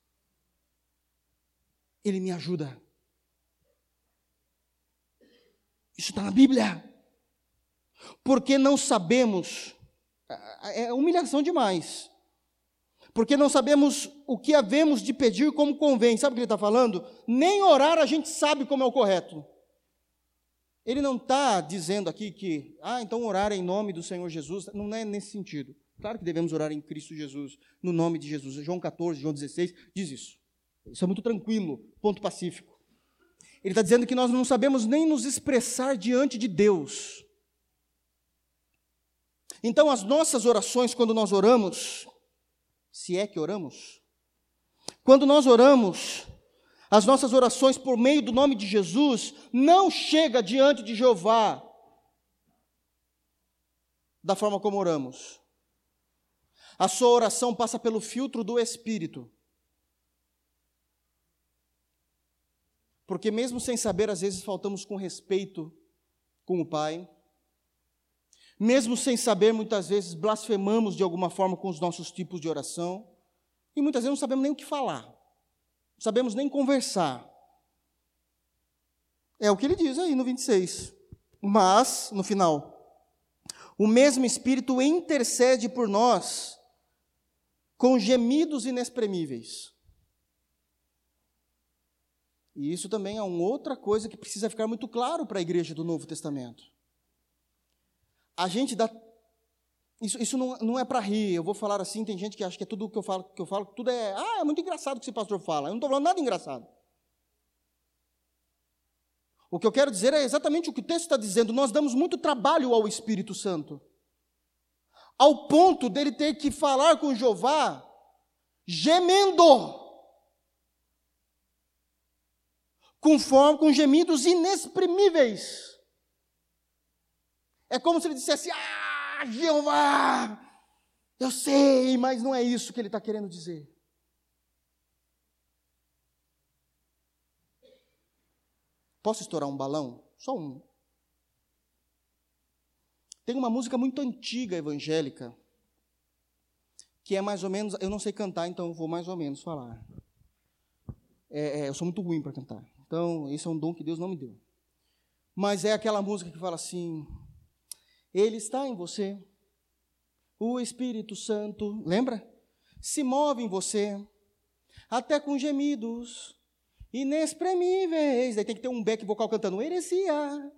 Ele me ajuda. Isso está na Bíblia porque não sabemos, é humilhação demais, porque não sabemos o que havemos de pedir como convém. Sabe o que ele está falando? Nem orar a gente sabe como é o correto. Ele não está dizendo aqui que, ah, então orar em nome do Senhor Jesus, não é nesse sentido. Claro que devemos orar em Cristo Jesus, no nome de Jesus. João 14, João 16 diz isso. Isso é muito tranquilo, ponto pacífico. Ele está dizendo que nós não sabemos nem nos expressar diante de Deus. Então, as nossas orações, quando nós oramos, se é que oramos, quando nós oramos, as nossas orações por meio do nome de Jesus não chega diante de Jeová da forma como oramos. A sua oração passa pelo filtro do Espírito. Porque mesmo sem saber, às vezes faltamos com respeito com o Pai, mesmo sem saber, muitas vezes blasfemamos de alguma forma com os nossos tipos de oração. E muitas vezes não sabemos nem o que falar. Não sabemos nem conversar. É o que ele diz aí no 26. Mas, no final, o mesmo Espírito intercede por nós com gemidos inexprimíveis. E isso também é uma outra coisa que precisa ficar muito claro para a igreja do Novo Testamento. A gente dá. Isso, isso não, não é para rir, eu vou falar assim, tem gente que acha que é tudo que eu falo, que eu falo, tudo é. Ah, é muito engraçado o que esse pastor fala. Eu não estou falando nada engraçado. O que eu quero dizer é exatamente o que o texto está dizendo. Nós damos muito trabalho ao Espírito Santo, ao ponto dele ter que falar com Jeová gemendo, com, forma, com gemidos inexprimíveis. É como se ele dissesse: Ah, Jeová, eu sei, mas não é isso que ele está querendo dizer. Posso estourar um balão? Só um. Tem uma música muito antiga evangélica, que é mais ou menos. Eu não sei cantar, então vou mais ou menos falar. É, é, eu sou muito ruim para cantar. Então, esse é um dom que Deus não me deu. Mas é aquela música que fala assim: Ele está em você, o Espírito Santo, lembra? Se move em você, até com gemidos inexprimíveis. Daí tem que ter um back vocal cantando heresia.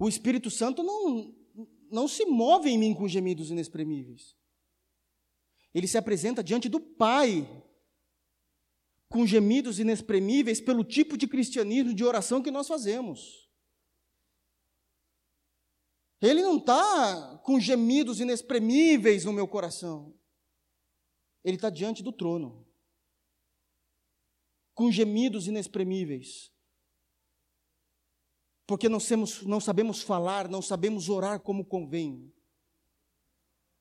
O Espírito Santo não, não se move em mim com gemidos inexprimíveis. Ele se apresenta diante do Pai com gemidos inexprimíveis pelo tipo de cristianismo de oração que nós fazemos. Ele não está com gemidos inexprimíveis no meu coração. Ele está diante do trono com gemidos inexprimíveis. Porque não, temos, não sabemos falar, não sabemos orar como convém.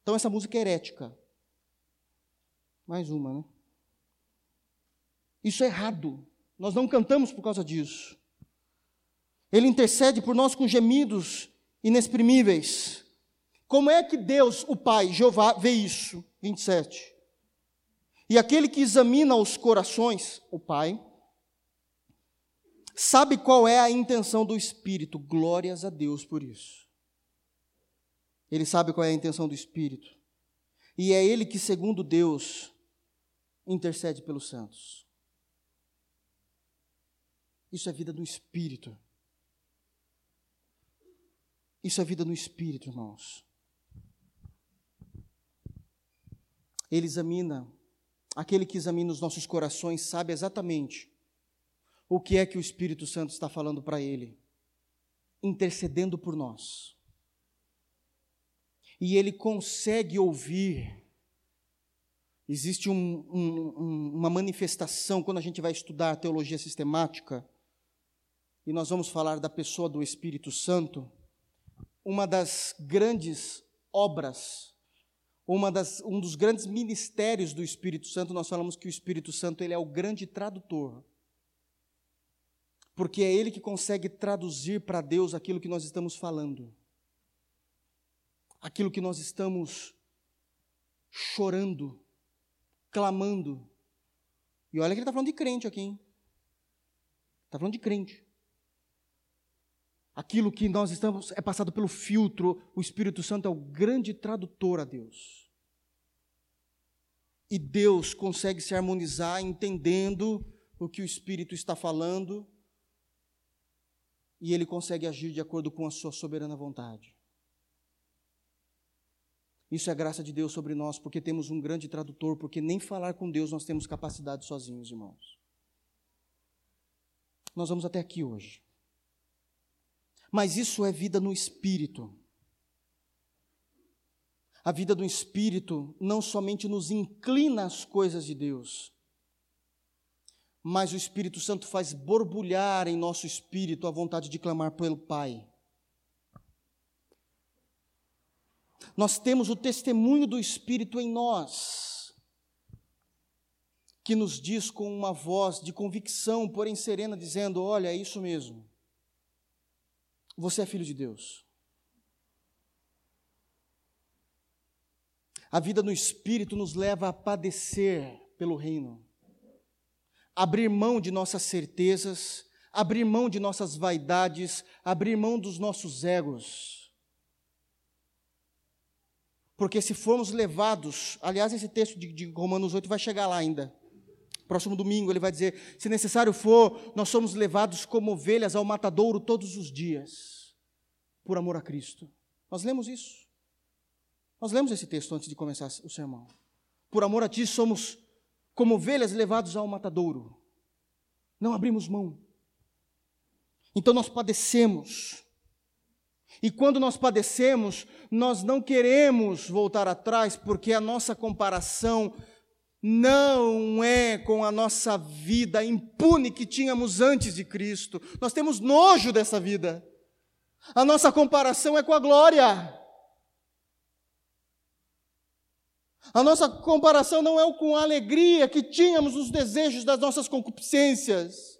Então essa música é herética. Mais uma, né? Isso é errado. Nós não cantamos por causa disso. Ele intercede por nós com gemidos inexprimíveis. Como é que Deus, o Pai, Jeová, vê isso? 27. E aquele que examina os corações, o Pai, sabe qual é a intenção do Espírito. Glórias a Deus por isso. Ele sabe qual é a intenção do Espírito. E é ele que, segundo Deus, intercede pelos santos. Isso é vida no Espírito. Isso é vida no Espírito, irmãos. Ele examina aquele que examina os nossos corações sabe exatamente o que é que o Espírito Santo está falando para ele, intercedendo por nós. E ele consegue ouvir. Existe um, um, uma manifestação quando a gente vai estudar teologia sistemática, e nós vamos falar da pessoa do Espírito Santo, uma das grandes obras uma das, um dos grandes ministérios do Espírito Santo, nós falamos que o Espírito Santo ele é o grande tradutor. Porque é ele que consegue traduzir para Deus aquilo que nós estamos falando. Aquilo que nós estamos chorando, clamando. E olha que ele está falando de crente aqui, hein? Está falando de crente. Aquilo que nós estamos é passado pelo filtro, o Espírito Santo é o grande tradutor a Deus. E Deus consegue se harmonizar entendendo o que o Espírito está falando, e ele consegue agir de acordo com a sua soberana vontade. Isso é graça de Deus sobre nós, porque temos um grande tradutor, porque nem falar com Deus nós temos capacidade sozinhos, irmãos. Nós vamos até aqui hoje. Mas isso é vida no espírito. A vida do espírito não somente nos inclina às coisas de Deus, mas o Espírito Santo faz borbulhar em nosso espírito a vontade de clamar pelo Pai. Nós temos o testemunho do Espírito em nós, que nos diz com uma voz de convicção, porém serena, dizendo: Olha, é isso mesmo. Você é filho de Deus. A vida no Espírito nos leva a padecer pelo reino, abrir mão de nossas certezas, abrir mão de nossas vaidades, abrir mão dos nossos egos. Porque se formos levados, aliás, esse texto de, de Romanos 8 vai chegar lá ainda. Próximo domingo ele vai dizer: se necessário for, nós somos levados como ovelhas ao matadouro todos os dias, por amor a Cristo. Nós lemos isso. Nós lemos esse texto antes de começar o sermão. Por amor a Ti, somos como ovelhas levados ao matadouro. Não abrimos mão. Então nós padecemos. E quando nós padecemos, nós não queremos voltar atrás, porque a nossa comparação não é com a nossa vida impune que tínhamos antes de Cristo. Nós temos nojo dessa vida. A nossa comparação é com a glória. A nossa comparação não é com a alegria que tínhamos nos desejos das nossas concupiscências.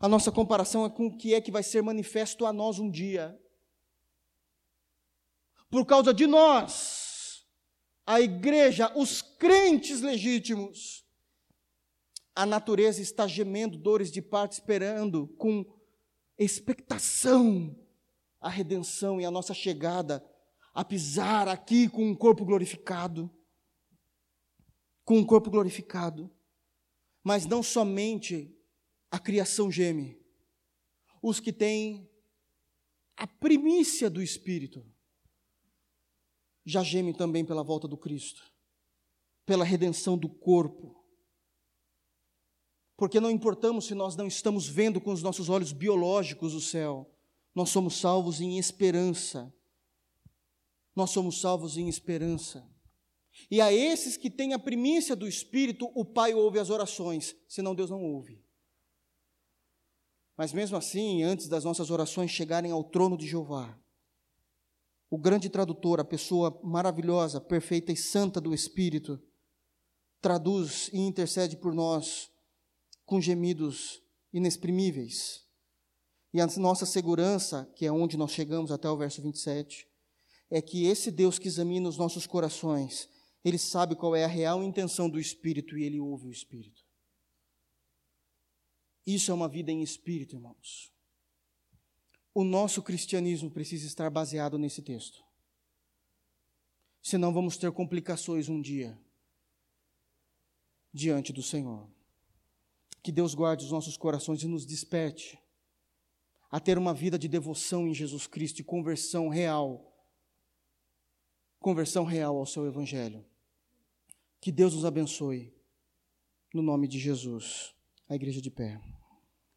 A nossa comparação é com o que é que vai ser manifesto a nós um dia. Por causa de nós, a igreja, os crentes legítimos, a natureza está gemendo dores de parto, esperando com expectação a redenção e a nossa chegada a pisar aqui com um corpo glorificado com um corpo glorificado. Mas não somente a criação geme, os que têm a primícia do Espírito já gemem também pela volta do Cristo, pela redenção do corpo. Porque não importamos se nós não estamos vendo com os nossos olhos biológicos o céu, nós somos salvos em esperança. Nós somos salvos em esperança. E a esses que têm a primícia do Espírito, o Pai ouve as orações, senão Deus não ouve. Mas mesmo assim, antes das nossas orações chegarem ao trono de Jeová, o grande tradutor, a pessoa maravilhosa, perfeita e santa do Espírito, traduz e intercede por nós com gemidos inexprimíveis. E a nossa segurança, que é onde nós chegamos até o verso 27, é que esse Deus que examina os nossos corações, ele sabe qual é a real intenção do Espírito e ele ouve o Espírito. Isso é uma vida em espírito, irmãos. O nosso cristianismo precisa estar baseado nesse texto. Senão vamos ter complicações um dia diante do Senhor. Que Deus guarde os nossos corações e nos desperte a ter uma vida de devoção em Jesus Cristo e conversão real conversão real ao seu Evangelho. Que Deus nos abençoe. No nome de Jesus. A igreja de pé.